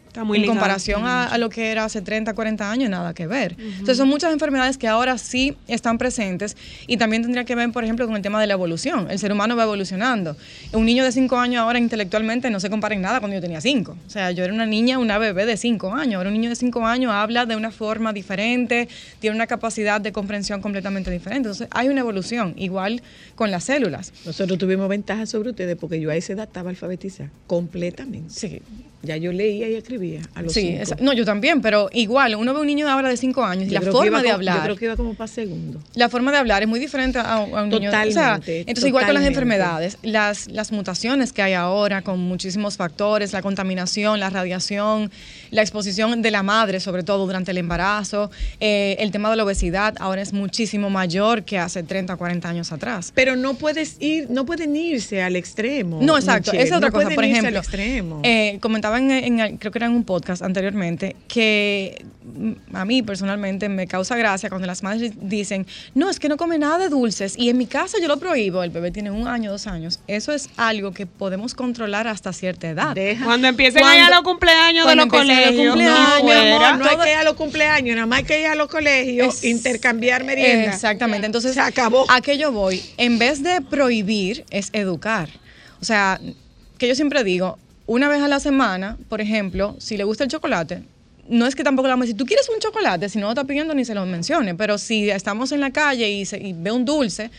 Está muy en ligado. comparación a, a lo que era hace 30, 40 años, nada que ver. Entonces son muchas enfermedades que ahora sí están presentes y también tendría que ver, por ejemplo, con el tema de la evolución. El ser humano va evolucionando. Un niño de 5 años ahora intelectualmente no se compara en nada cuando yo tenía 5. O sea, yo era una niña, una bebé de 5 años. Ahora un niño de 5 años habla de una forma diferente, tiene una capacidad de comprensión completamente diferente. Entonces hay una evolución, igual con las células. Nosotros tuvimos ventaja sobre ustedes porque yo a esa edad estaba alfabetizada completamente. Sí. Ya yo leía y escribía a los Sí, esa- no, yo también, pero igual, uno ve un niño de ahora de 5 años y Yo la forma de como- hablar. Yo creo que iba como para segundo. la forma de hablar es muy diferente a, a un niño. O sea, Totalmente, entonces, igual con las totalmente. enfermedades, las, las mutaciones que hay ahora con muchísimos factores, la contaminación, la radiación, la exposición de la madre, sobre todo durante el embarazo, eh, el tema de la obesidad ahora es muchísimo mayor que hace 30 o 40 años atrás. Pero no puedes ir, no pueden irse al extremo. No, exacto. Michelle, Esa es otra no cosa. Por irse al ejemplo, extremo. eh, comentaba en, creo que era en un podcast anteriormente, que mm, a mí personalmente me causa gracia cuando las madres dicen, no, es que no come nada de dulces y en mi casa yo lo prohíbo, el bebé tiene un año, dos años. Eso es algo que podemos controlar hasta cierta edad. Deja- Cuando empiecen Cuando- a ir a los cumpleaños de cuando los cumpleaños, no amor, no hay que ir a los cumpleaños, nada más hay que ir a los colegios, Es- intercambiar merienda. Exactamente. Entonces, Se acabó. ¿A qué yo voy? En vez de prohibir, es educar. O sea, que yo siempre digo, una vez a la semana, por ejemplo, si le gusta el chocolate, no es que tampoco le vamos a decir, tú quieres un chocolate, si no lo está pidiendo ni se lo mencione, pero si estamos en la calle y, se- y ve un dulce,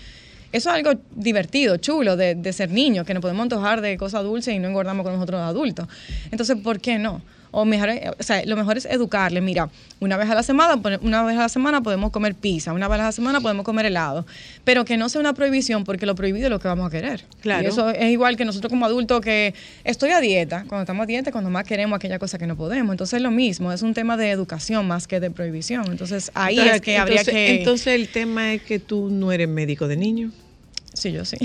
eso es algo divertido, chulo de, de ser niño, que nos podemos antojar de cosas dulces y no engordamos con nosotros adultos. Entonces, ¿por qué no? O, mejor, o sea, lo mejor es educarle. Mira, una vez a la semana, una vez a la semana podemos comer pizza, una vez a la semana podemos comer helado, pero que no sea una prohibición porque lo prohibido es lo que vamos a querer. Claro. Y eso es igual que nosotros como adultos que estoy a dieta, cuando estamos a dieta, cuando más queremos aquella cosa que no podemos. Entonces es lo mismo, es un tema de educación más que de prohibición. Entonces ahí Entonces, es que habría entonces- que... Entonces el tema es que tú no eres médico de niños, sí, yo sí.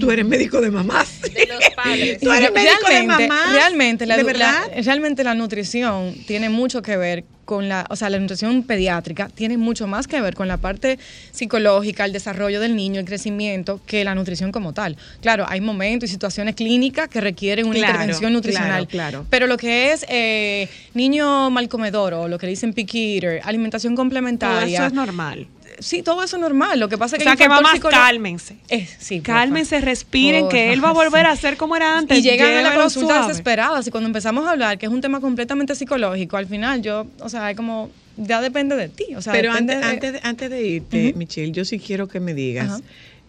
tú eres médico de mamás. De los padres. Tú eres médico de mamás. realmente la, ¿De la- verdad? realmente la nutrición tiene mucho que ver con la, o sea, la nutrición pediátrica tiene mucho más que ver con la parte psicológica, el desarrollo del niño, el crecimiento, que la nutrición como tal. Claro, hay momentos y situaciones clínicas que requieren una Claro, intervención nutricional. claro, claro. Pero lo que es eh, niño mal comedor o lo que dicen picky eater, alimentación Todo complementaria. eso es normal. Sí, todo eso es normal. Lo que pasa O es que sea hay un que mamás, psicolo- cálmense. Eh, sí. Cálmense, respiren, Porfa, que él va a volver a ser como era antes. y llegan a la consulta suave. desesperadas y cuando empezamos a hablar, que es un tema completamente psicológico, al final yo, o sea, es como, ya depende de ti. O sea, Pero antes, de- antes, de, antes de irte, Michelle, yo sí quiero que me digas.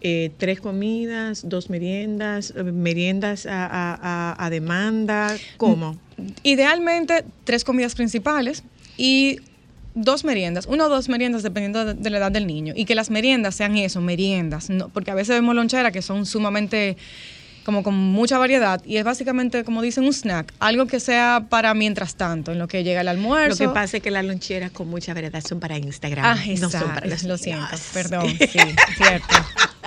Eh, tres comidas, dos meriendas, eh, meriendas a, a- a- a demanda, ¿cómo? Idealmente, tres comidas principales y dos meriendas, una o dos meriendas dependiendo de, de la edad del niño. Y que las meriendas sean eso, meriendas, no, porque a veces vemos loncheras que son sumamente como con mucha variedad y es básicamente como dicen un snack, algo que sea para mientras tanto, en lo que llega el Lo almuerzo. que pasa es que las loncheras con mucha variedad son para Instagram, Ah, no son para los lo siento, perdón, sí, cierto,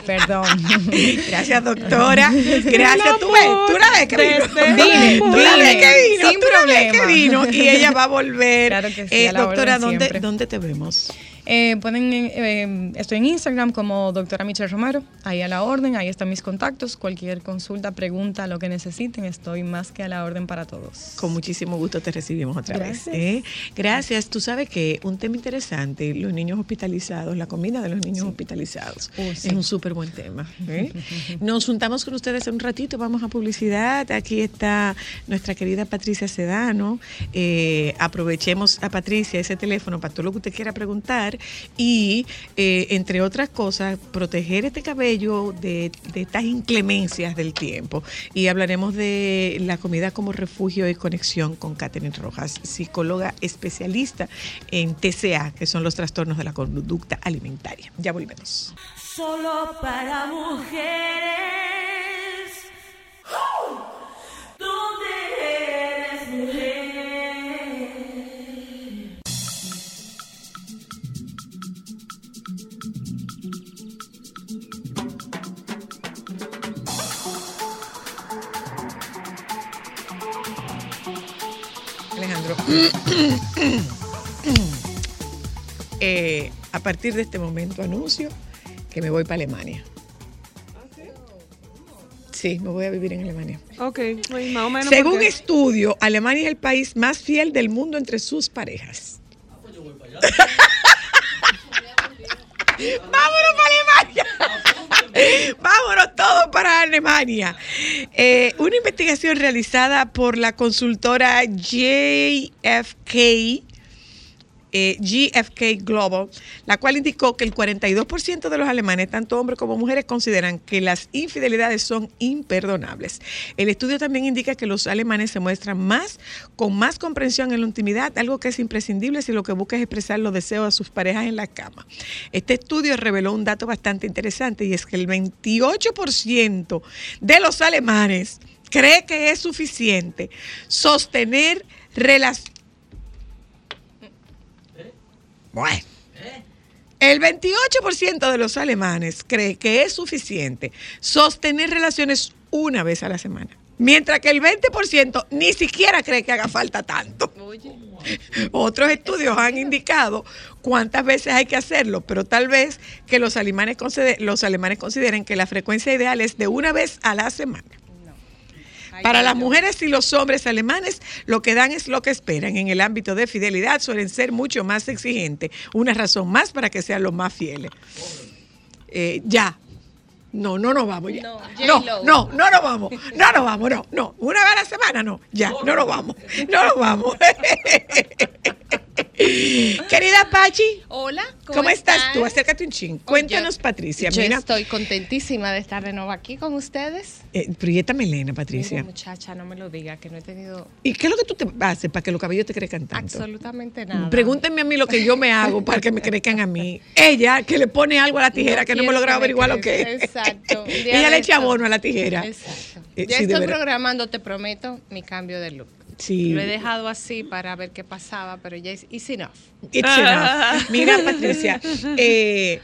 perdón. Gracias, doctora. Gracias. Tú ves, tú la ves que vino. Vine, Tú la ves que vino. sin tú la ves problema. que vino. Y ella va a volver. Claro que sí, Eh, a la doctora, ¿dónde, siempre. ¿dónde te vemos? Eh, pueden, eh, estoy en Instagram como doctora Michelle Romero, ahí a la orden, ahí están mis contactos, cualquier consulta, pregunta, lo que necesiten, estoy más que a la orden para todos. Con muchísimo gusto te recibimos otra Gracias. vez. ¿eh? Gracias. Tú sabes que un tema interesante, los niños hospitalizados, la comida de los niños hospitalizados, Oh, sí. es un súper buen tema. ¿eh? Nos juntamos con ustedes en un ratito, vamos a publicidad. Aquí está nuestra querida Patricia Sedano. Eh, aprovechemos a Patricia ese teléfono para todo lo que usted quiera preguntar y, eh, entre otras cosas, proteger este cabello de, estas inclemencias del tiempo. Y hablaremos de la comida como refugio y conexión con Catherine Rojas, psicóloga especialista en TCA, que son los trastornos de la conducta alimentaria. Ya volvemos. Solo para mujeres. ¿Dónde eres mujer? Alejandro. Eh, a partir de este momento anuncio que me voy para Alemania. Sí, me voy a vivir en Alemania. Ok, pues, más o menos. Según porque- estudio, Alemania es el país más fiel del mundo entre sus parejas. Vámonos para Alemania. Vámonos todos para Alemania. Eh, una investigación realizada por la consultora JFK eh, GFK Global, la cual indicó que el 42% de los alemanes, tanto hombres como mujeres, consideran que las infidelidades son imperdonables. El estudio también indica que los alemanes se muestran más con más comprensión en la intimidad, algo que es imprescindible si lo que busca es expresar los deseos a sus parejas en la cama. Este estudio reveló un dato bastante interesante y es que el 28% de los alemanes cree que es suficiente sostener relaciones. Bueno. El 28% de los alemanes cree que es suficiente sostener relaciones una vez a la semana, mientras que el 20% ni siquiera cree que haga falta tanto. Otros estudios han indicado cuántas veces hay que hacerlo, pero tal vez que los alemanes, consider- los alemanes consideren que la frecuencia ideal es de una vez a la semana. Para las mujeres y los hombres alemanes, lo que dan es lo que esperan. En el ámbito de fidelidad suelen ser mucho más exigentes. Una razón más para que sean los más fieles. Eh, ya. No, no nos vamos ya. No, No, no, no nos vamos. No nos vamos, no, no. Una vez a la semana, no. Ya, no nos vamos. No nos vamos. Querida Pachi, Hola, ¿cómo, estás están? tú? Acércate un chin. Cuéntanos, Yo- Patricia. Yo Mira, estoy contentísima de estar de nuevo aquí con ustedes. eh, prieta melena, Patricia. Muchacha, no me lo diga, que no he tenido ¿Y qué es lo que tú te haces para que los cabellos te crezcan tanto? absolutamente nada. Pregúntenme a mí lo que yo me hago para que me crezcan a mí. Ella, que le pone algo a la tijera, No que no me logra averiguar lo que es. exacto. Ella le echa abono a la tijera. Exacto. Eh, ya sí, estoy programando, te prometo, mi cambio de look. Sí. Lo he dejado así para ver qué pasaba, pero ya es it's enough. It's enough. Mira, Patricia, eh,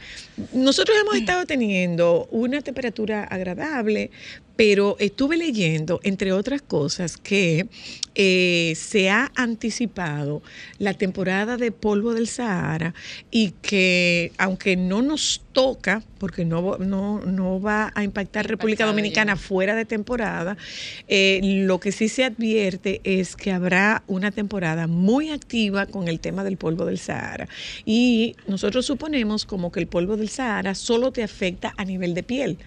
nosotros hemos estado teniendo una temperatura agradable, pero estuve leyendo, entre otras cosas, que eh, se ha anticipado la temporada de polvo del Sahara y que aunque no nos toca, porque no, no, no va a impactar República Dominicana ya. fuera de temporada, eh, lo que sí se advierte es que habrá una temporada muy activa con el tema del polvo del Sahara. Y nosotros suponemos como que el polvo del Sahara solo te afecta a nivel de piel.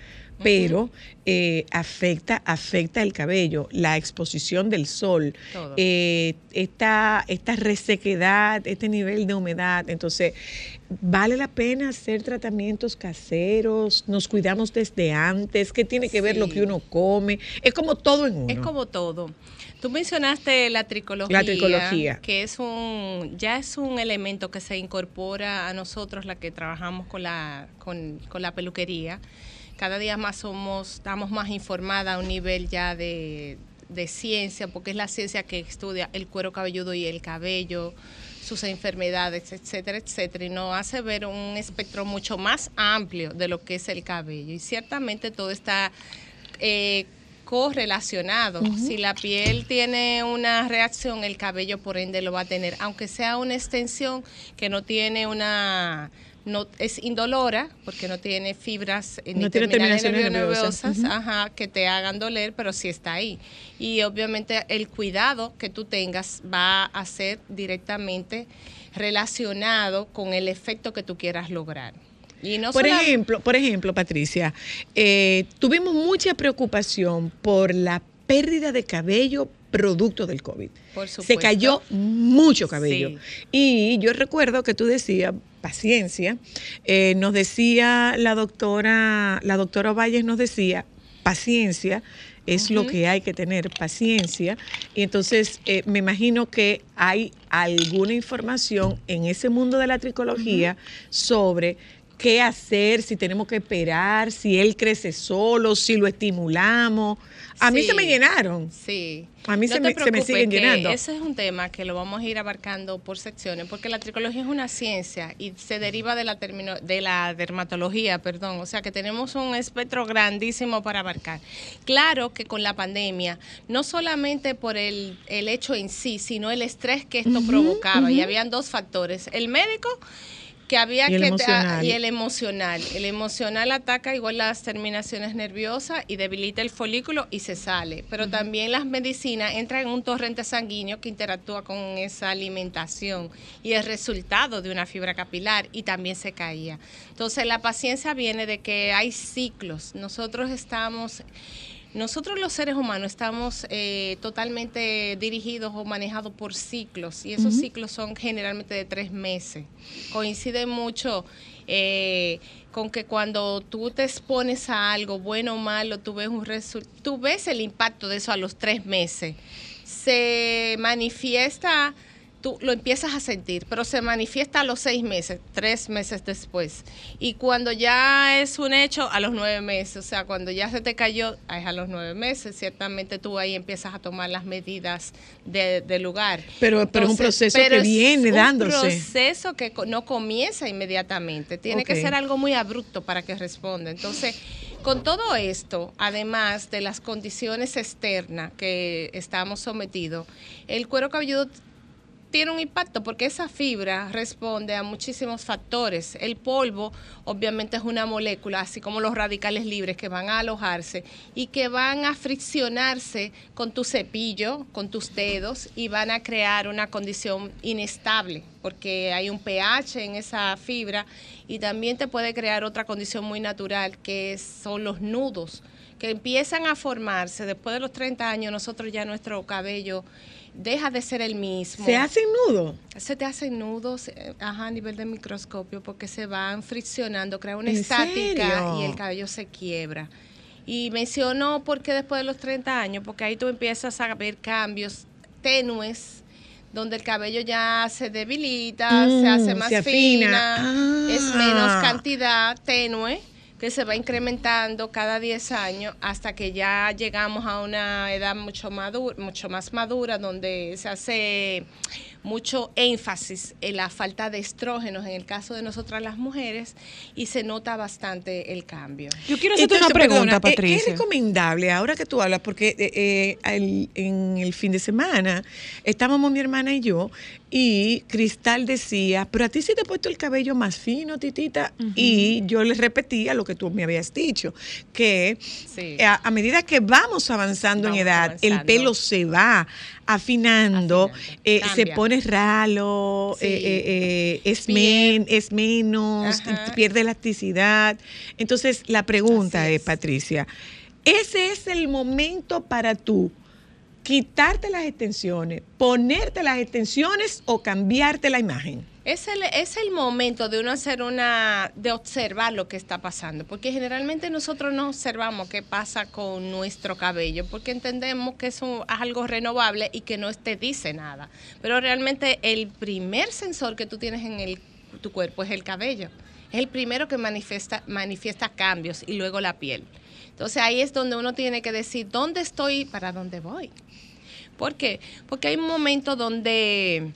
Pero eh, afecta, afecta el cabello, la exposición del sol, eh, esta, esta resequedad, este nivel de humedad. Entonces, vale la pena hacer tratamientos caseros, nos cuidamos desde antes, ¿qué tiene que ver lo que uno come? Es como todo en uno. Es como todo. Tú mencionaste la tricología, La tricología. que es un ya es un elemento que se incorpora a nosotros la que trabajamos con la con, con la peluquería. Cada día más somos estamos más informadas a un nivel ya de, de ciencia, porque es la ciencia que estudia el cuero cabelludo y el cabello, sus enfermedades, etcétera, etcétera, y nos hace ver un espectro mucho más amplio de lo que es el cabello. Y ciertamente todo está eh, correlacionado. Si la piel tiene una reacción, el cabello por ende lo va a tener, aunque sea una extensión que no tiene una no es indolora porque no tiene fibras eh, ni tiene terminaciones nerviosas. nerviosas, ajá, que te hagan doler, pero sí está ahí. Y obviamente el cuidado que tú tengas va a ser directamente relacionado con el efecto que tú quieras lograr. Y no por sola- ejemplo, por ejemplo, Patricia, eh, tuvimos mucha preocupación por la pérdida de cabello producto del COVID. Por Se supuesto. cayó mucho cabello. Sí. Y yo recuerdo que tú decías, paciencia, eh, nos decía la doctora, la doctora Valles nos decía, paciencia, es lo que hay que tener, paciencia. Y entonces eh, me imagino que hay alguna información en ese mundo de la tricología sobre qué hacer, si tenemos que esperar, si él crece solo, si lo estimulamos. A mí Sí. se me llenaron. Sí. A mí No se me- se me preocupes, siguen llenando. Ese es un tema que lo vamos a ir abarcando por secciones, porque la tricología es una ciencia y se deriva de la, termino- de la dermatología, perdón. O sea que tenemos un espectro grandísimo para abarcar. Claro que con la pandemia, no solamente por el, el hecho en sí, sino el estrés que esto provocaba. Y habían dos factores. El médico que había Y el que emocional. y el emocional. El emocional ataca igual las terminaciones nerviosas y debilita el folículo y se sale. Pero también las medicinas entran en un torrente sanguíneo que interactúa con esa alimentación y el resultado de una fibra capilar y también se caía. Entonces la paciencia viene de que hay ciclos. Nosotros estamos nosotros los seres humanos estamos eh, totalmente dirigidos o manejados por ciclos y esos ciclos son generalmente de tres meses. Coincide mucho eh, con que cuando tú te expones a algo bueno o malo, tú ves un tú ves el impacto de eso a los tres meses. Se manifiesta tú lo empiezas a sentir, pero se manifiesta a los seis meses, tres meses después. Y cuando ya es un hecho, a los nueve meses, o sea, cuando ya se te cayó, es a los nueve meses, ciertamente tú ahí empiezas a tomar las medidas de, lugar. Pero, pero es un proceso que viene dándose. Es un proceso que no comienza inmediatamente, tiene que ser algo muy abrupto para que responda. Entonces, con todo esto, además de las condiciones externas que estamos sometidos, el cuero cabelludo tiene un impacto porque esa fibra responde a muchísimos factores. El polvo obviamente es una molécula, así como los radicales libres que van a alojarse y que van a friccionarse con tu cepillo, con tus dedos y van a crear una condición inestable porque hay un pH en esa fibra y también te puede crear otra condición muy natural que son los nudos que empiezan a formarse después de los 30 años nosotros ya nuestro cabello deja de ser el mismo. ¿Se hacen nudos? Se te hacen nudos eh, a nivel de microscopio porque se van friccionando, crea una estática y el cabello se quiebra. Y menciono porque después de los 30 años, porque ahí tú empiezas a ver cambios tenues donde el cabello ya se debilita, se hace mm, más fina, es menos ah. cantidad tenue que se va incrementando cada 10 años hasta que ya llegamos a una edad mucho, madura, mucho más madura, donde se hace mucho énfasis en la falta de estrógenos en el caso de nosotras las mujeres y se nota bastante el cambio. Yo quiero hacerte una pregunta, Patricia. ¿Qué es recomendable ahora que tú hablas? Porque eh, eh, en el fin de semana estábamos mi hermana y yo y Cristal decía, pero a ti sí te he puesto el cabello más fino, titita. Y yo le repetía lo que tú me habías dicho, que a, medida que vamos avanzando en edad, el pelo se va afinando, eh, se pone ralo, eh, eh, es, es menos, pierde elasticidad. Entonces, la pregunta es, Patricia, ¿ese es el momento para tú? Quitarte las extensiones, ponerte las extensiones o cambiarte la imagen. Es el, es el momento de uno hacer una, de observar lo que está pasando, porque generalmente nosotros no observamos qué pasa con nuestro cabello, porque entendemos que es, algo renovable y que no te dice nada. Pero realmente el primer sensor que tú tienes en el, tu cuerpo es el cabello. Es el primero que manifiesta, manifiesta cambios y luego la piel. Entonces ahí es donde uno tiene que decir dónde estoy, para dónde voy. ¿Por qué? Porque hay un momento donde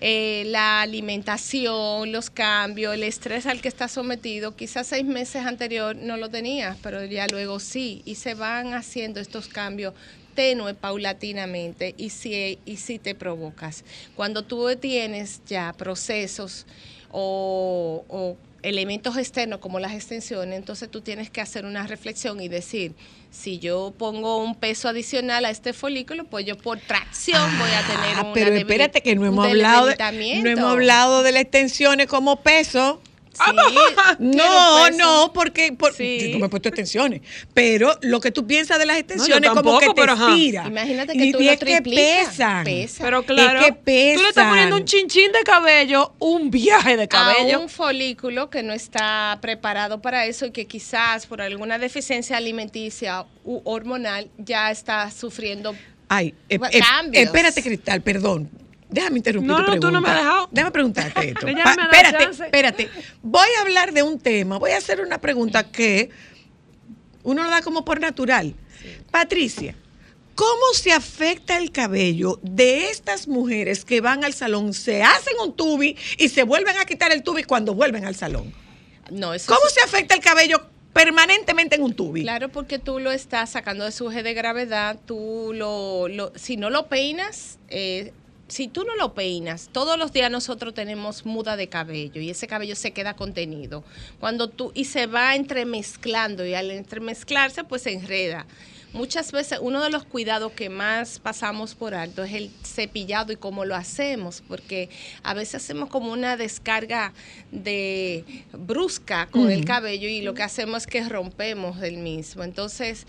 eh, la alimentación, los cambios, el estrés al que está sometido, quizás seis meses anterior no lo tenías, pero ya luego sí, y se van haciendo estos cambios tenue paulatinamente y si, y si te provocas. Cuando tú tienes ya procesos o elementos externos como las extensiones, entonces tú tienes que hacer una reflexión y decir, si yo pongo un peso adicional a este folículo, pues yo por tracción voy a tener ah, una Pero espérate que no hemos hablado no hemos hablado de las extensiones como peso. no, no, porque por, sí. me he puesto extensiones. Pero lo que tú piensas de las extensiones como que te estira. Imagínate que tú lo triplicas. Pesa. Pero claro, tú le estás poniendo un chinchín de cabello, un viaje de cabello. A un folículo que no está preparado para eso y que quizás por alguna deficiencia alimenticia u hormonal ya está sufriendo Ay, eh, eh, cambios. espérate, Cristal, perdón. Déjame interrumpir. No, no, tú no me has dejado. Déjame preguntarte esto. espérate, espérate. Voy a hablar de un tema. Voy a hacer una pregunta que uno lo da como por natural. Patricia, ¿cómo se afecta el cabello de estas mujeres que van al salón, se hacen un tubi y se vuelven a quitar el tubi cuando vuelven al salón? No, eso ¿Cómo se afecta el cabello permanentemente en un tubi. Claro, porque tú lo estás sacando de su eje de gravedad, tú lo, si no lo peinas, eh, si tú no lo peinas, todos los días nosotros tenemos muda de cabello y ese cabello se queda contenido. Cuando tú y se va entremezclando y al entremezclarse pues se enreda. Muchas veces uno de los cuidados que más pasamos por alto es el cepillado y cómo lo hacemos, porque a veces hacemos como una descarga de brusca con el cabello y lo que hacemos es que rompemos el mismo. Entonces,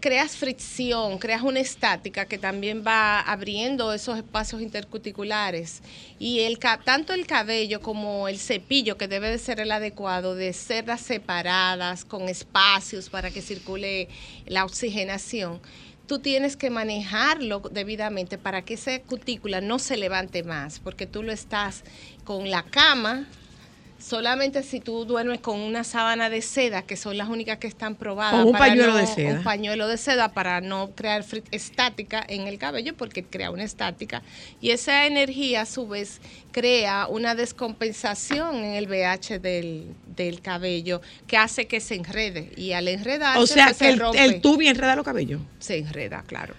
creas fricción, creas una estática que también va abriendo esos espacios intercuticulares. Y el, tanto el cabello como el cepillo, que debe de ser el adecuado, de cerdas separadas, con espacios para que circule la oxigenación, tú tienes que manejarlo debidamente para que esa cutícula no se levante más, porque tú lo estás con la cama, Solamente si tú duermes con una sábana de seda, que son las únicas que están probadas. O un para pañuelo no- de seda. Un pañuelo de seda para no crear estática en el cabello, porque crea una estática. Y esa energía, a su vez, crea una descompensación en el pH del, del cabello, que hace que se enrede. Y al enredarse, O sea, pues, que se el, rompe. el tubi enreda los cabellos. Se enreda, claro.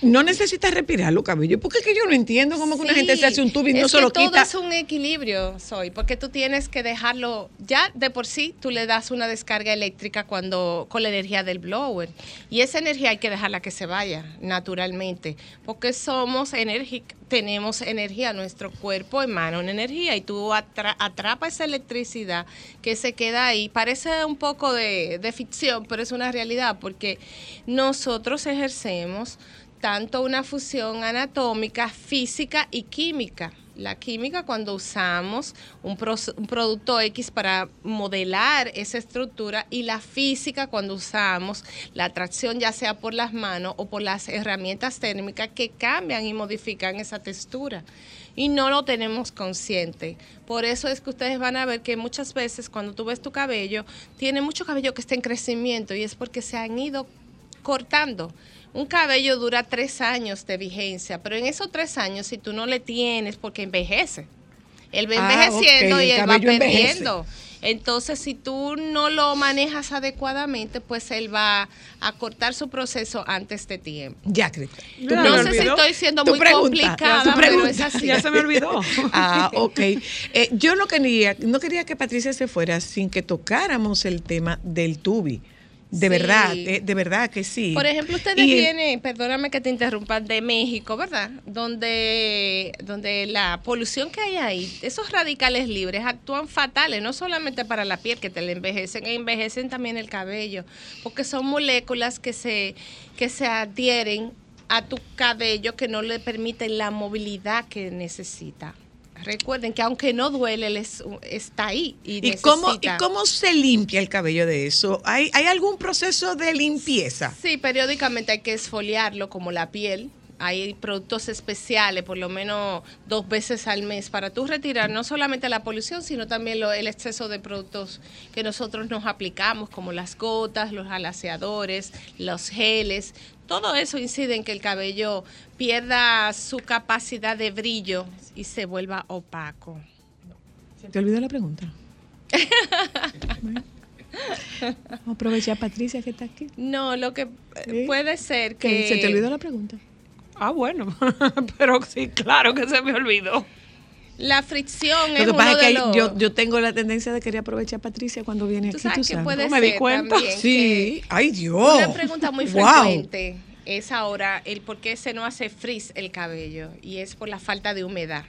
No necesitas respirar los cabellos. Porque es que yo no entiendo cómo que una gente se hace un tubi y no se lo todo quita. es un equilibrio, soy, porque tú tienes que dejarlo, ya de por sí tú le das una descarga eléctrica cuando con la energía del blower y esa energía hay que dejarla que se vaya naturalmente, porque somos enérgicos, tenemos energía, nuestro cuerpo emana una energía y tú atra- atrapas esa electricidad que se queda ahí. Parece un poco de, de ficción, pero es una realidad porque nosotros ejercemos tanto una fusión anatómica, física y química. La química cuando usamos un, producto X para modelar esa estructura y la física cuando usamos la atracción ya sea por las manos o por las herramientas térmicas que cambian y modifican esa textura. Y no lo tenemos consciente. Por eso es que ustedes van a ver que muchas veces cuando tú ves tu cabello, tiene mucho cabello que está en crecimiento y es porque se han ido cortando. Un cabello dura tres años de vigencia, pero en esos tres años, si tú no le tienes, porque envejece, él va Ah, envejeciendo y él va envejece. perdiendo. Entonces, si tú no lo manejas adecuadamente, pues él va a cortar su proceso antes de tiempo. Ya. Ya no sé si estoy siendo muy pregunta, complicada, tu pero pregunta. es así. Ya se me olvidó. Ah, ok. Eh, yo no quería, no quería que Patricia se fuera sin que tocáramos el tema del tubi. De Sí. verdad, eh, de verdad que sí. Por ejemplo, ustedes Y vienen, perdóname que te interrumpa, de México, ¿verdad? Donde, donde la polución que hay ahí, esos radicales libres actúan fatales, no solamente para la piel, que te la envejecen, envejecen también el cabello, porque son moléculas que se, que se adhieren a tu cabello que no le permiten la movilidad que necesita. Recuerden que aunque no duele, él es- está ahí. ¿Y, ¿Y cómo, ¿Y cómo se limpia el cabello de eso? ¿Hay, ¿Hay algún proceso de limpieza? Sí, periódicamente hay que esfoliarlo como la piel. Hay productos especiales, por lo menos dos veces al mes, para tú retirar no solamente la polución, sino también lo- el exceso de productos que nosotros nos aplicamos, como las gotas, los alaciadores, los geles. Todo eso incide en que el cabello pierda su capacidad de brillo y se vuelva opaco. ¿Se te olvidó la pregunta? Bueno. Vamos a aprovechar a Patricia que está aquí. No, lo que eh, Sí. puede ser Que que... ¿Se te olvidó la pregunta? Ah, bueno. Pero sí, claro que se me olvidó. La fricción Lo es que uno de los... yo, yo tengo la tendencia de querer aprovechar a Patricia cuando viene Tú aquí. sabes tú que sabes. puede No me di cuenta. Sí, ay Dios. Una pregunta muy Wow. frecuente es ahora el por qué se no hace frizz el cabello y es por la falta de humedad.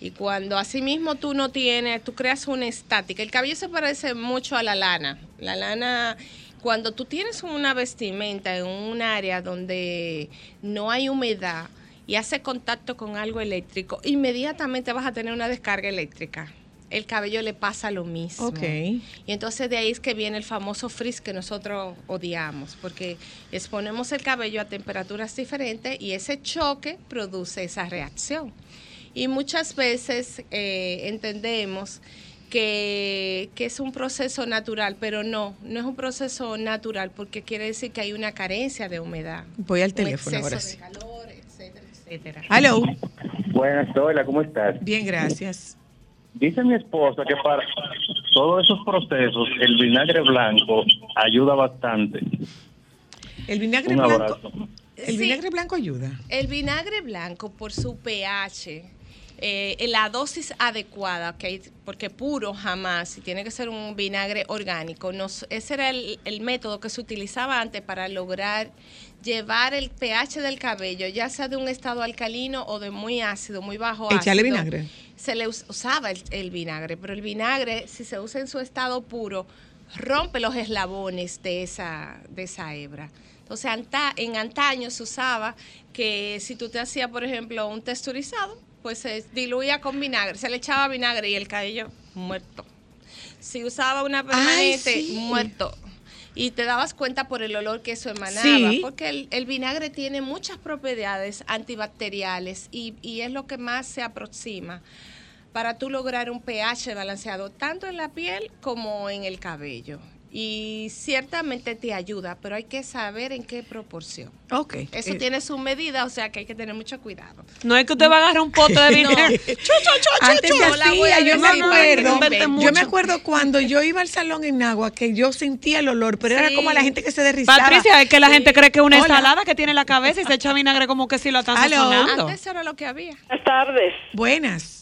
Y cuando asimismo tú no tienes, tú creas una estática. El cabello se parece mucho a la lana. La lana, cuando tú tienes una vestimenta en un área donde no hay humedad y hace contacto con algo eléctrico, inmediatamente vas a tener una descarga eléctrica. El cabello le pasa lo mismo. Y entonces de ahí es que viene el famoso frizz que nosotros odiamos, porque exponemos el cabello a temperaturas diferentes y ese choque produce esa reacción. Y muchas veces eh, entendemos que, que es un proceso natural, pero no, no es un proceso natural porque quiere decir que hay una carencia de humedad. Voy al teléfono ahora de sí. calor, etcétera. Hello. Buenas, Zoila, ¿cómo estás? Bien, gracias. Dice mi esposa que para todos esos procesos el vinagre blanco ayuda bastante. El vinagre Un blanco. abrazo. El Sí. vinagre blanco ayuda. El vinagre blanco, por su pH, eh, en la dosis adecuada, porque puro jamás, y tiene que ser un vinagre orgánico. Nos, ese era el, el método que se utilizaba antes para lograr llevar el pH del cabello, ya sea de un estado alcalino o de muy ácido, muy bajo Echarle ácido. vinagre. Se le us- usaba el, el vinagre, pero el vinagre, si se usa en su estado puro, rompe los eslabones de esa, de esa hebra. Entonces, anta- en antaño se usaba que si tú te hacías, por ejemplo, un texturizado, pues se diluía con vinagre, se le echaba vinagre y el cabello muerto. Si usaba una permanente, sí. muerto. Y te dabas cuenta por el olor que eso emanaba, Sí. porque el, el vinagre tiene muchas propiedades antibacteriales y, y es lo que más se aproxima para tú lograr un pH balanceado tanto en la piel como en el cabello. Y ciertamente te ayuda, pero hay que saber en qué proporción. Ok. Eso Eh, tiene su medida, o sea que hay que tener mucho cuidado. No es que usted va a agarrar un pote de Antes. La voy a yo me que no acuerdo, inventen yo me acuerdo cuando yo iba al salón en agua que yo sentía el olor, pero era como la gente que se derrizaba. Patricia, es que la gente cree que es una Hola. ensalada que tiene en la cabeza y se echa vinagre como que si lo están sazonando. Antes era lo que había. Buenas tardes. Buenas.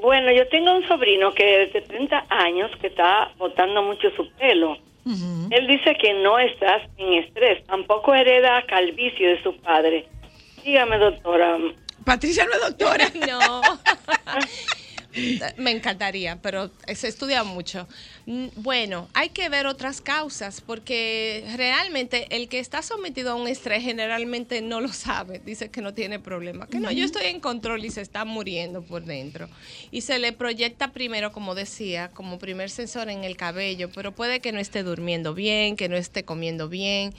Bueno, yo tengo un sobrino que de 30 años que está botando mucho su pelo. Él dice que no estás en estrés, tampoco hereda calvicie de su padre. Dígame, doctora. Patricia no es doctora. No. Me encantaría, pero se estudia mucho. Mm, Bueno, hay que ver otras causas porque realmente el que está sometido a un estrés generalmente no lo sabe, dice que no tiene problema, que no, yo estoy en control y se está muriendo por dentro. Y se le proyecta primero, como decía, como primer sensor en el cabello, pero puede que no esté durmiendo bien, que no esté comiendo bien,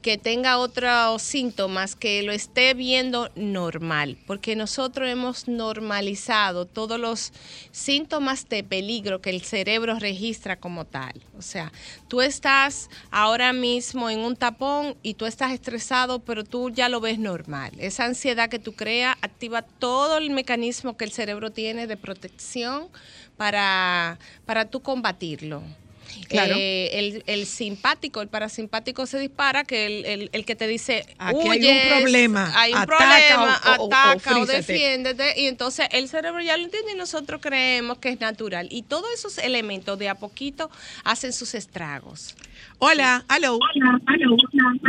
que tenga otros síntomas, que lo esté viendo normal, porque nosotros hemos normalizado todos los síntomas de peligro que el cerebro registra como tal. O sea, tú estás ahora mismo en un tapón y tú estás estresado, pero tú ya lo ves normal. Esa ansiedad que tú creas activa todo el mecanismo que el cerebro tiene de protección para, para tú combatirlo. Claro. Eh, el, el simpático, el parasimpático se dispara, que el, el- el que te dice, Aquí hay un "Huyes, problema, hay un ataca problema, o- o- o ataca o, frízate". defiéndete, y entonces el cerebro ya lo entiende y nosotros creemos que es natural. Y todos esos elementos de a poquito hacen sus estragos. Hola, aló.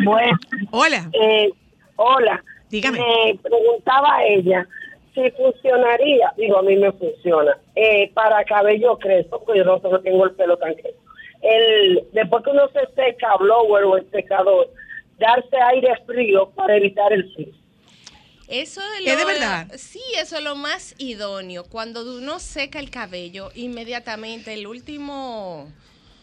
Bueno, Hola. eh, hola. Dígame. Me preguntaba ella si funcionaría, digo, a mí me funciona, eh, para cabello crespo, porque yo no solo tengo el pelo tan crespo. El, después que uno se seca, blower o el secador, darse aire frío para evitar el frío. Eso es, ¿Es lo, de verdad? Sí, eso es lo más idóneo. Cuando uno seca el cabello, inmediatamente el último...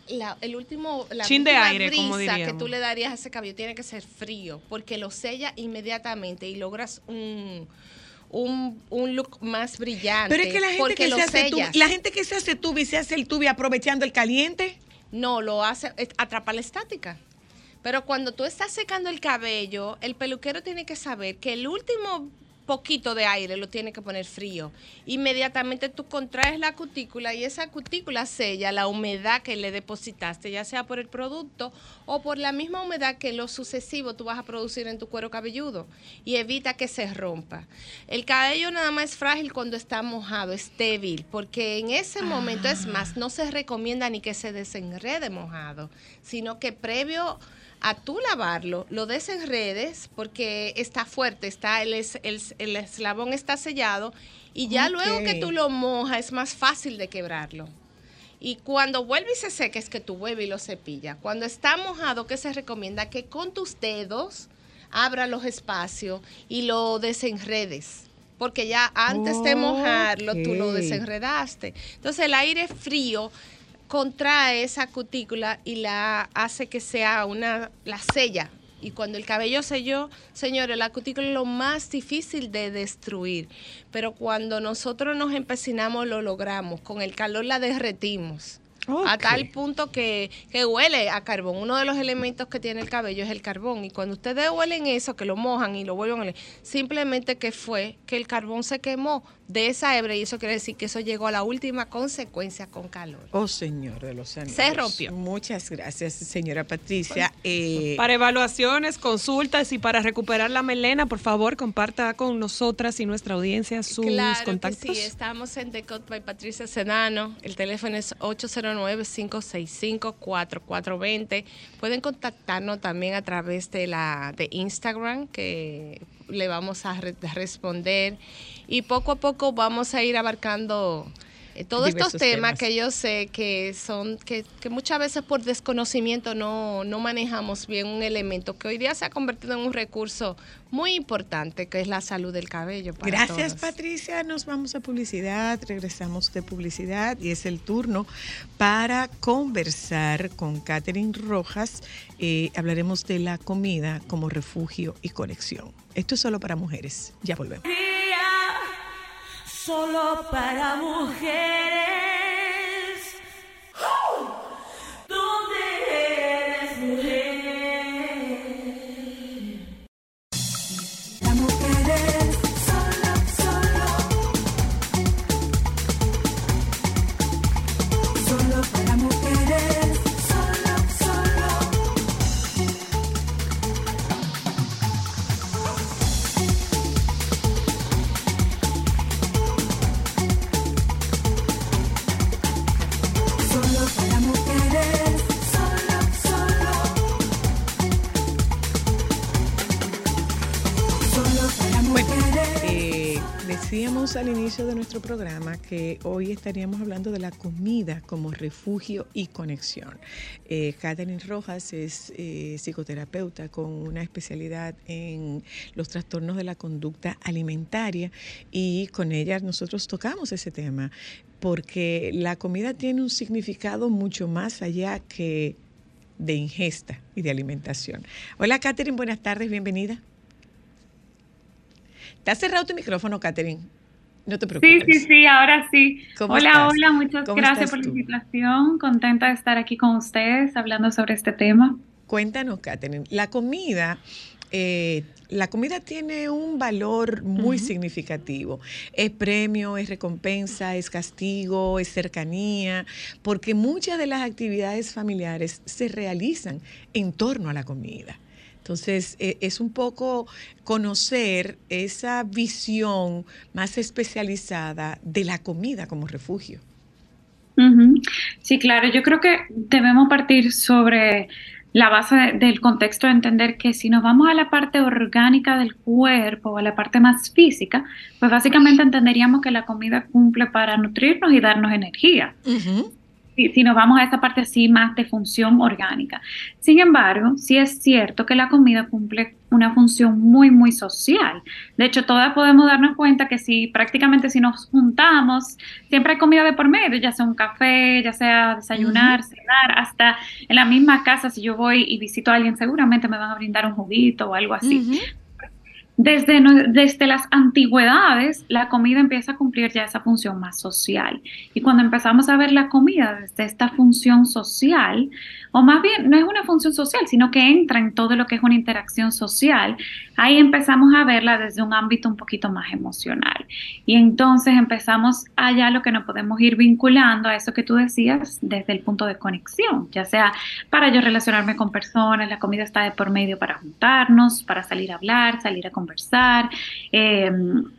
La, el último, la Chin de aire, como brisa que diríamos. tú le darías a ese cabello tiene que ser frío, porque lo sella inmediatamente y logras un, un, un look más brillante. Pero es que la gente que se hace tubi, la gente que se hace tubi se hace el tubi aprovechando el caliente. No, lo hace, atrapa la estática. Pero cuando tú estás secando el cabello, el peluquero tiene que saber que el último poquito de aire lo tiene que poner frío. Inmediatamente tú contraes la cutícula y esa cutícula sella la humedad que le depositaste, ya sea por el producto o por la misma humedad que lo sucesivo tú vas a producir en tu cuero cabelludo y evita que se rompa. El cabello nada más es frágil cuando está mojado, es débil, porque en ese momento es más, no se recomienda ni que se desenrede mojado, sino que previo a tú lavarlo, lo desenredes porque está fuerte, está el, es- el, el eslabón está sellado y ya luego que tú lo mojas es más fácil de quebrarlo. Y cuando vuelve y se seca es que tú vuelves y lo cepillas. Cuando está mojado, ¿qué se recomienda? Que con tus dedos abra los espacios y lo desenredes. Porque ya antes de mojarlo, tú lo desenredaste. Entonces el aire frío contrae esa cutícula y la hace que sea una, la sella. Y cuando el cabello selló, señores, la cutícula es lo más difícil de destruir. Pero cuando nosotros nos empecinamos, lo logramos. Con el calor la derretimos. A tal punto que, que huele a carbón. Uno de los elementos que tiene el cabello es el carbón. Y cuando ustedes huelen eso, que lo mojan y lo vuelven a oler, simplemente que fue que el carbón se quemó de esa hebra y eso quiere decir que eso llegó a la última consecuencia con calor. Oh, señor de los anillos. Se rompió. Muchas gracias, señora Patricia. Eh, Para evaluaciones, consultas y para recuperar la melena, por favor, comparta con nosotras y nuestra audiencia sus claro contactos. que sí, estamos en Decode by Patricia Sedano. El teléfono es 809-565-4420. Pueden contactarnos también a través de la de Instagram, que le vamos a re- responder. Y poco a poco vamos a ir abarcando todos estos temas, temas. que yo sé que son, que, que muchas veces por desconocimiento no, no manejamos bien un elemento que hoy día se ha convertido en un recurso muy importante, que es la salud del cabello. para Gracias, todos. Patricia. Nos vamos a publicidad, regresamos de publicidad y es el turno para conversar con Catherine Rojas. Eh, hablaremos de la comida como refugio y conexión. Esto es solo para mujeres. Ya volvemos. Solo para mujeres. ¿Dónde decíamos al inicio de nuestro programa que hoy estaríamos hablando de la comida como refugio y conexión. Eh, Catherine Rojas es eh, psicoterapeuta con una especialidad en los trastornos de la conducta alimentaria y con ella nosotros tocamos ese tema porque la comida tiene un significado mucho más allá que de ingesta y de alimentación. Hola Catherine, buenas tardes, bienvenida. ¿Te has cerrado tu micrófono, Catherine? No te Sí, preocupes. sí, sí, ahora sí. ¿Cómo hola, estás? hola, muchas ¿Cómo gracias por la invitación. Contenta de estar aquí con ustedes hablando sobre este tema. Cuéntanos, Catherine. La comida, eh, la comida tiene un valor muy significativo. Es premio, es recompensa, es castigo, es cercanía, porque muchas de las actividades familiares se realizan en torno a la comida. Entonces, eh, es un poco conocer esa visión más especializada de la comida como refugio. Sí, claro, yo creo que debemos partir sobre la base de- del contexto de entender que si nos vamos a la parte orgánica del cuerpo, a la parte más física, pues básicamente entenderíamos que la comida cumple para nutrirnos y darnos energía. Si, si nos vamos a esa parte así más de función orgánica. Sin embargo, sí es cierto que la comida cumple una función muy, muy social. De hecho, todas podemos darnos cuenta que si prácticamente si nos juntamos, siempre hay comida de por medio, ya sea un café, ya sea desayunar, cenar, hasta en la misma casa, si yo voy y visito a alguien, seguramente me van a brindar un juguito o algo así. Desde las antigüedades, la comida empieza a cumplir ya esa función más social. Y cuando empezamos a ver la comida desde esta función social, o más bien no es una función social, sino que entra en todo lo que es una interacción social, ahí empezamos a verla desde un ámbito un poquito más emocional. Y entonces empezamos allá lo que nos podemos ir vinculando a eso que tú decías desde el punto de conexión, ya sea para yo relacionarme con personas, la comida está de por medio para juntarnos, para salir a hablar, salir a conversar. Eh,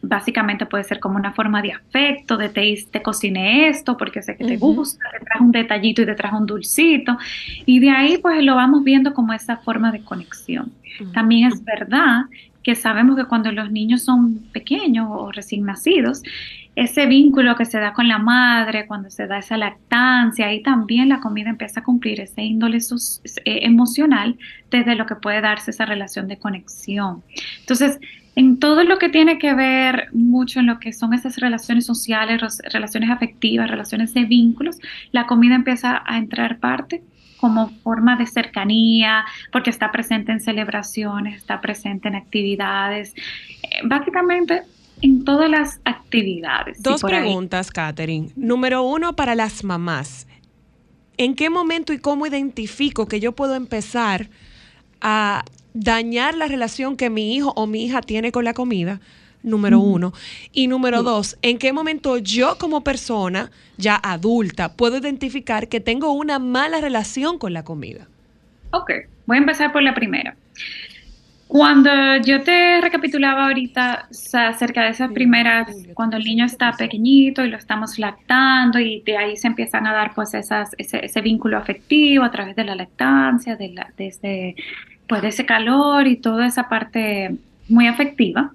básicamente puede ser como una forma de afecto, de te, te cociné esto porque sé que te gusta, te traje un detallito y te traje un dulcito. Y de ahí pues lo vamos viendo como esa forma de conexión. También es verdad que sabemos que cuando los niños son pequeños o recién nacidos, ese vínculo que se da con la madre, cuando se da esa lactancia, ahí también la comida empieza a cumplir ese índole eh, emocional desde lo que puede darse esa relación de conexión. Entonces, en todo lo que tiene que ver mucho en lo que son esas relaciones sociales, relaciones afectivas, relaciones de vínculos, la comida empieza a entrar parte como forma de cercanía, porque está presente en celebraciones, está presente en actividades, eh, básicamente en todas las actividades. Dos ahí. preguntas, Catherine. Número uno, para las mamás. ¿En qué momento y cómo identifico que yo puedo empezar a dañar la relación que mi hijo o mi hija tiene con la comida? Número uno. Y número dos, ¿en qué momento yo como persona ya adulta puedo identificar que tengo una mala relación con la comida? Ok, voy a empezar por la primera. Cuando yo te recapitulaba ahorita o sea, acerca de esas primeras, cuando el niño está pequeñito y lo estamos lactando y de ahí se empiezan a dar pues esas, ese, ese vínculo afectivo a través de la lactancia, de, la, de, ese, pues, de ese calor y toda esa parte muy afectiva.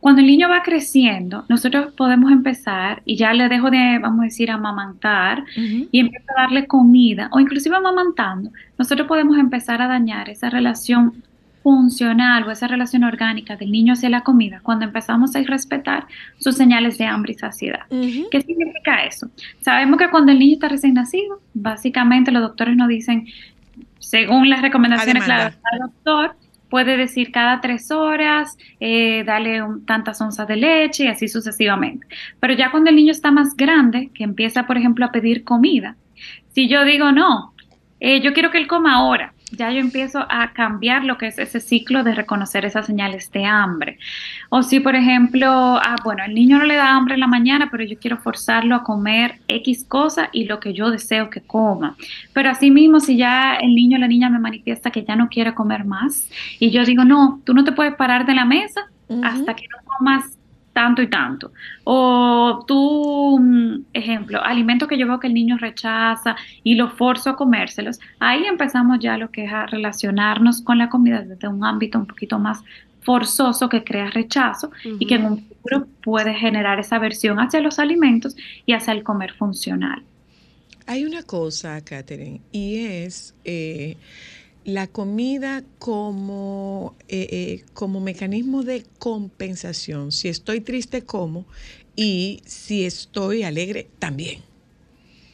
Cuando el niño va creciendo, nosotros podemos empezar y ya le dejo de, vamos a decir, amamantar y empiezo a darle comida o inclusive amamantando, nosotros podemos empezar a dañar esa relación funcional o esa relación orgánica del niño hacia la comida cuando empezamos a irrespetar sus señales de hambre y saciedad. ¿Qué significa eso? Sabemos que cuando el niño está recién nacido, básicamente los doctores nos dicen, según las recomendaciones claras del doctor, puede decir cada tres horas, eh, darle tantas onzas de leche y así sucesivamente. Pero ya cuando el niño está más grande, que empieza, por ejemplo, a pedir comida, si yo digo, no, eh, yo quiero que él coma ahora, ya yo empiezo a cambiar lo que es ese ciclo de reconocer esas señales de hambre. O si, por ejemplo, ah, bueno, el niño no le da hambre en la mañana, pero yo quiero forzarlo a comer X cosa y lo que yo deseo que coma. Pero asimismo, si ya el niño o la niña me manifiesta que ya no quiere comer más y yo digo, no, tú no te puedes parar de la mesa hasta que no comas tanto y tanto. O tú, mm, ejemplo, alimentos que yo veo que el niño rechaza y lo forzo a comérselos, ahí empezamos ya lo que es a relacionarnos con la comida desde un ámbito un poquito más forzoso que crea rechazo y que en un futuro puede generar esa aversión hacia los alimentos y hacia el comer funcional. Hay una cosa, Catherine, y es eh, la comida como, eh, eh, como mecanismo de compensación. Si estoy triste, como, y si estoy alegre, también.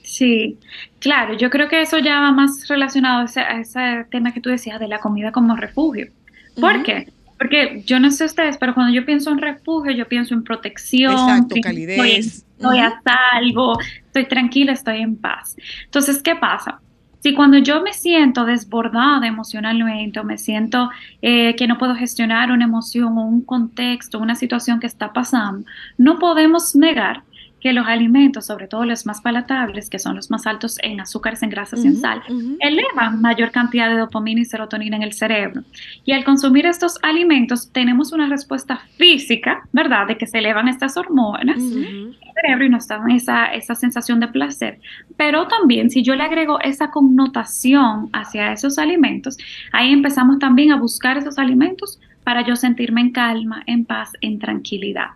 Sí, claro, yo creo que eso ya va más relacionado a ese, tema que tú decías de la comida como refugio. ¿Por qué? Porque yo no sé ustedes, pero cuando yo pienso en refugio, yo pienso en protección, Exacto, calidez. Estoy, a salvo, estoy tranquila, estoy en paz. Entonces, ¿qué pasa? Si cuando yo me siento desbordada emocionalmente o me siento eh, que no puedo gestionar una emoción o un contexto, una situación que está pasando, no podemos negar que los alimentos, sobre todo los más palatables, que son los más altos en azúcares, en grasas y en sal, elevan mayor cantidad de dopamina y serotonina en el cerebro. Y al consumir estos alimentos tenemos una respuesta física, ¿verdad?, de que se elevan estas hormonas en el cerebro y nos dan esa, esa sensación de placer. Pero también si yo le agrego esa connotación hacia esos alimentos, ahí empezamos también a buscar esos alimentos para yo sentirme en calma, en paz, en tranquilidad.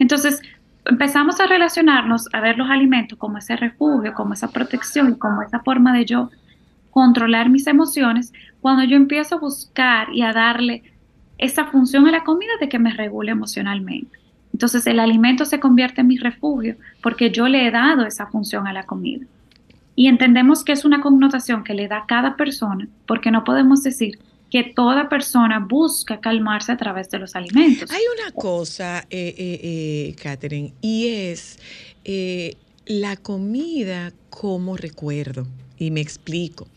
Entonces, empezamos a relacionarnos, a ver los alimentos como ese refugio, como esa protección, como esa forma de yo controlar mis emociones, cuando yo empiezo a buscar y a darle esa función a la comida de que me regule emocionalmente. Entonces el alimento se convierte en mi refugio porque yo le he dado esa función a la comida. Y entendemos que es una connotación que le da cada persona porque no podemos decir que toda persona busca calmarse a través de los alimentos. Hay una cosa, eh, eh, eh, Catherine, y es eh, la comida como recuerdo. Y me explico.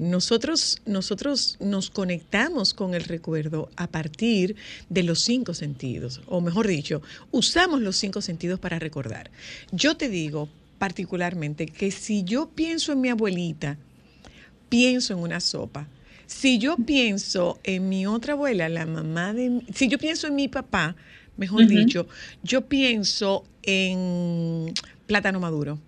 nosotros, nosotros nos conectamos con el recuerdo a partir de los cinco sentidos, o mejor dicho, usamos los cinco sentidos para recordar. Yo te digo particularmente que si yo pienso en mi abuelita, pienso en una sopa, si yo pienso en mi otra abuela, la mamá de... Si yo pienso en mi papá, mejor dicho, yo pienso en plátano maduro.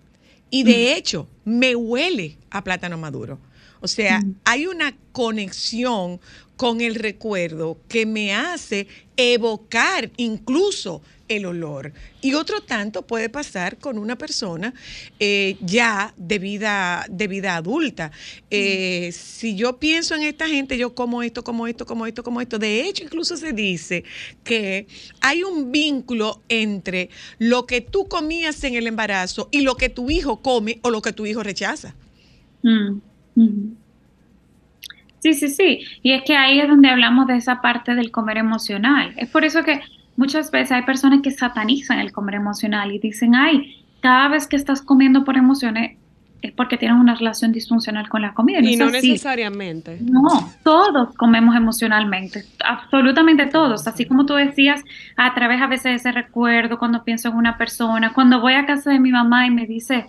Y de hecho, me huele a plátano maduro. O sea, hay una conexión con el recuerdo que me hace evocar incluso el olor. Y otro tanto puede pasar con una persona eh, ya de vida, de vida adulta. Eh, si yo pienso en esta gente, yo como esto, como esto, como esto, como esto. De hecho, incluso se dice que hay un vínculo entre lo que tú comías en el embarazo y lo que tu hijo come o lo que tu hijo rechaza. Mm, sí, sí, sí. Y es que ahí es donde hablamos de esa parte del comer emocional. Es por eso que muchas veces hay personas que satanizan el comer emocional y dicen, ay, cada vez que estás comiendo por emociones es porque tienes una relación disfuncional con la comida. y no necesariamente. No, todos comemos emocionalmente, absolutamente todos. Así como tú decías, a través a veces de ese recuerdo, cuando pienso en una persona, cuando voy a casa de mi mamá y me dice,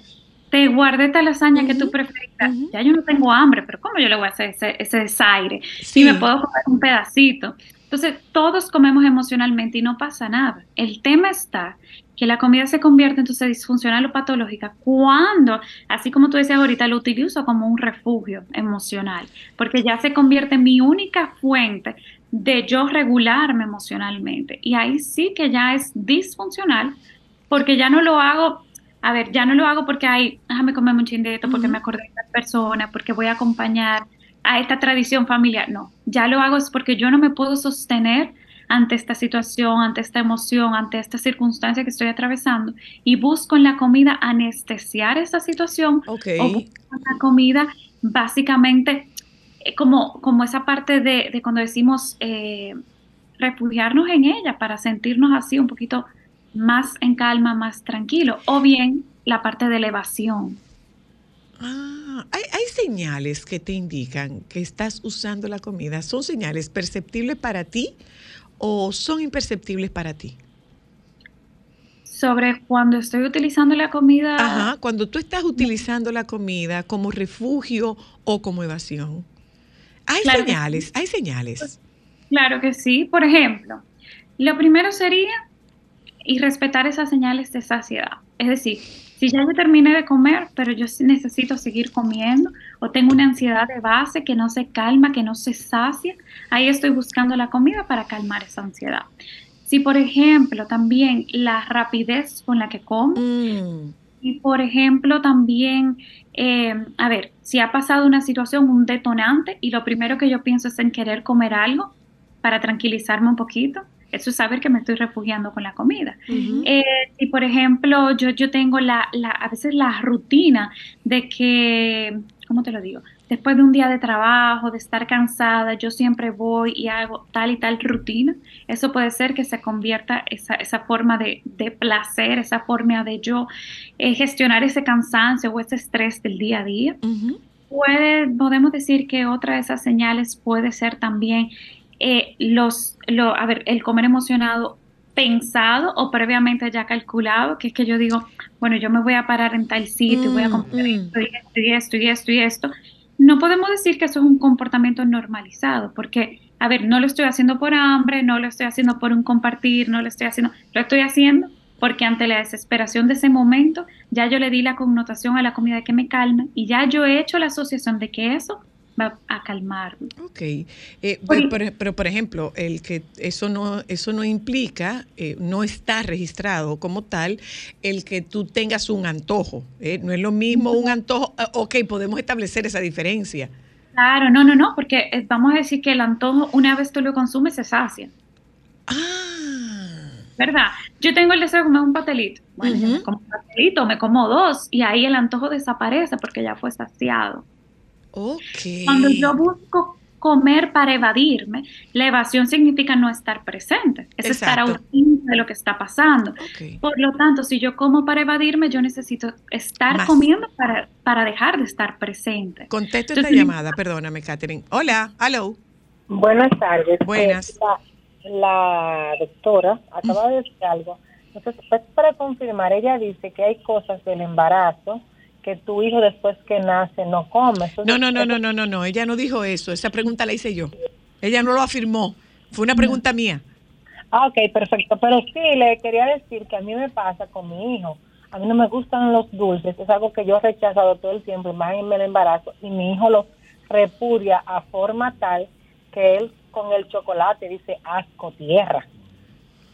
te guardé esta lasaña que tú preferís. Ya yo no tengo hambre, pero ¿cómo yo le voy a hacer ese, ese desaire? Si me puedo comer un pedacito. Entonces, todos comemos emocionalmente y no pasa nada. El tema está que la comida se convierte entonces disfuncional o patológica cuando, así como tú decías ahorita, lo utilizo como un refugio emocional, porque ya se convierte en mi única fuente de yo regularme emocionalmente. Y ahí sí que ya es disfuncional porque ya no lo hago, a ver, ya no lo hago porque hay, déjame comer un chindeto, porque me acordé de esta persona, porque voy a acompañar a esta tradición familiar. No, ya lo hago es porque yo no me puedo sostener ante esta situación, ante esta emoción, ante esta circunstancia que estoy atravesando y busco en la comida anestesiar esa situación o busco en la comida básicamente eh, como, como esa parte de, de cuando decimos eh, refugiarnos en ella para sentirnos así un poquito más en calma, más tranquilo, o bien la parte de elevación. Ah, hay, hay señales que te indican que estás usando la comida. ¿Son señales perceptibles para ti o son imperceptibles para ti? Sobre cuando estoy utilizando la comida. Ajá, cuando tú estás utilizando la comida como refugio o como evasión. Hay Claro que señales, hay señales. Claro que sí. Por ejemplo, lo primero sería y respetar esas señales de saciedad. Es decir, si ya yo terminé de comer, pero yo necesito seguir comiendo o tengo una ansiedad de base que no se calma, que no se sacia, ahí estoy buscando la comida para calmar esa ansiedad. Si, por ejemplo, también la rapidez con la que como, y por ejemplo, también, eh, a ver, si ha pasado una situación, un detonante, y lo primero que yo pienso es en querer comer algo para tranquilizarme un poquito, eso es saber que me estoy refugiando con la comida. Eh, si, por ejemplo, yo, yo tengo la, la, a veces la rutina de que, ¿cómo te lo digo? Después de un día de trabajo, de estar cansada, yo siempre voy y hago tal y tal rutina. Eso puede ser que se convierta esa, esa forma de, de placer, esa forma de yo eh, gestionar ese cansancio o ese estrés del día a día. Puede, podemos decir que otra de esas señales puede ser también eh, los, lo, a ver, el comer emocionado pensado o previamente ya calculado, que es que yo digo, bueno, yo me voy a parar en tal sitio, voy a comprar esto y esto y esto y esto y esto. No podemos decir que eso es un comportamiento normalizado, porque, a ver, no lo estoy haciendo por hambre, no lo estoy haciendo por un compartir, no lo estoy haciendo, lo estoy haciendo porque ante la desesperación de ese momento, ya yo le di la connotación a la comida que me calma y ya yo he hecho la asociación de que eso va a calmarme. Ok, Eh, pero, pero- pero, por ejemplo, el que eso no, eso no implica, eh, no está registrado como tal, el que tú tengas un antojo. ¿eh? No es lo mismo un antojo, ah, ok, podemos establecer esa diferencia. Claro, no, no, no, porque vamos a decir que el antojo, una vez tú lo consumes, se sacia. ¿Verdad? Yo tengo el deseo de comer un pastelito. Bueno, yo me como un pastelito, me como dos, y ahí el antojo desaparece porque ya fue saciado. Cuando yo busco comer para evadirme, la evasión significa no estar presente, es estar ausente de lo que está pasando. Por lo tanto, si yo como para evadirme, yo necesito estar Más. comiendo para, para dejar de estar presente. Contesto esta Entonces, llamada, perdóname, Catherine. Hola, hello. Buenas tardes. Buenas. Eh, la, la doctora acaba de decir algo. Entonces, pues, para confirmar, ella dice que hay cosas del embarazo que tu hijo después que nace no come. Entonces, No, no, no, no, no, no, no, ella no dijo eso, esa pregunta la hice yo. Ella no lo afirmó, fue una pregunta mía. Ah, ok, perfecto. Pero sí, le quería decir que a mí me pasa con mi hijo. A mí no me gustan los dulces. Es algo que yo he rechazado todo el tiempo, más en el embarazo. Y mi hijo lo repudia a forma tal que él con el chocolate dice asco tierra.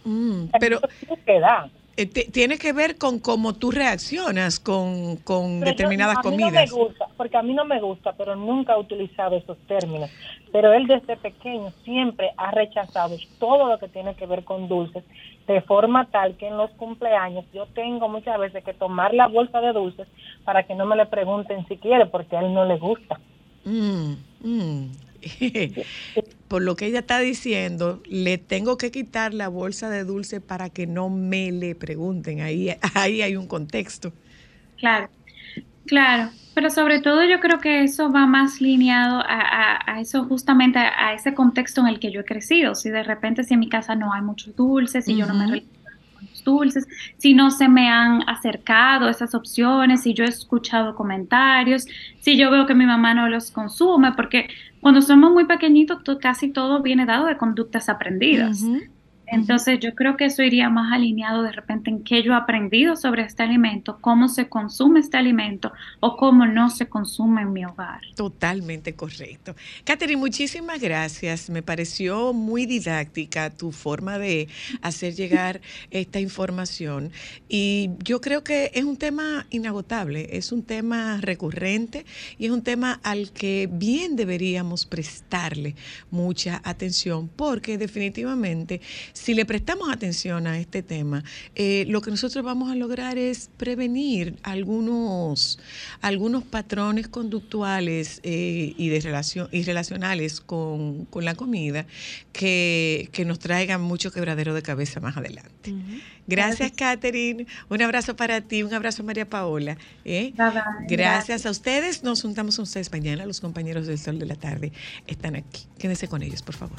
Mm, pero ¿Qué da? Eh, ti- tiene que ver con cómo tú reaccionas con, con determinadas yo- a mí comidas. No me gusta, porque a mí no me gusta, pero nunca he utilizado esos términos. Pero él desde pequeño siempre ha rechazado todo lo que tiene que ver con dulces, de forma tal que en los cumpleaños yo tengo muchas veces que tomar la bolsa de dulces para que no me le pregunten si quiere, porque a él no le gusta. Mm, mm. Por lo que ella está diciendo, le tengo que quitar la bolsa de dulce para que no me le pregunten. Ahí, ahí hay un contexto. Claro, claro. Pero sobre todo yo creo que eso va más lineado a, a- a eso justamente a, a ese contexto en el que yo he crecido. Si de repente si en mi casa no hay muchos dulces, si yo no me dulces, si no se me han acercado esas opciones, si yo he escuchado comentarios, si yo veo que mi mamá no los consume, porque cuando somos muy pequeñitos to- casi todo viene dado de conductas aprendidas. Entonces yo creo que eso iría más alineado de repente en qué yo he aprendido sobre este alimento, cómo se consume este alimento o cómo no se consume en mi hogar. Totalmente correcto. Catherine, muchísimas gracias. Me pareció muy didáctica tu forma de hacer llegar esta información y yo creo que es un tema inagotable, es un tema recurrente y es un tema al que bien deberíamos prestarle mucha atención porque definitivamente si le prestamos atención a este tema, eh, lo que nosotros vamos a lograr es prevenir algunos, algunos patrones conductuales eh, y, de relación, y relacionales con, con la comida que, que, nos traigan mucho quebradero de cabeza más adelante. Gracias, Catherine. Un abrazo para ti, un abrazo María Paola. ¿eh? Gracias a ustedes. Nos juntamos a ustedes mañana. Los compañeros del Sol de la Tarde están aquí. Quédense con ellos, por favor.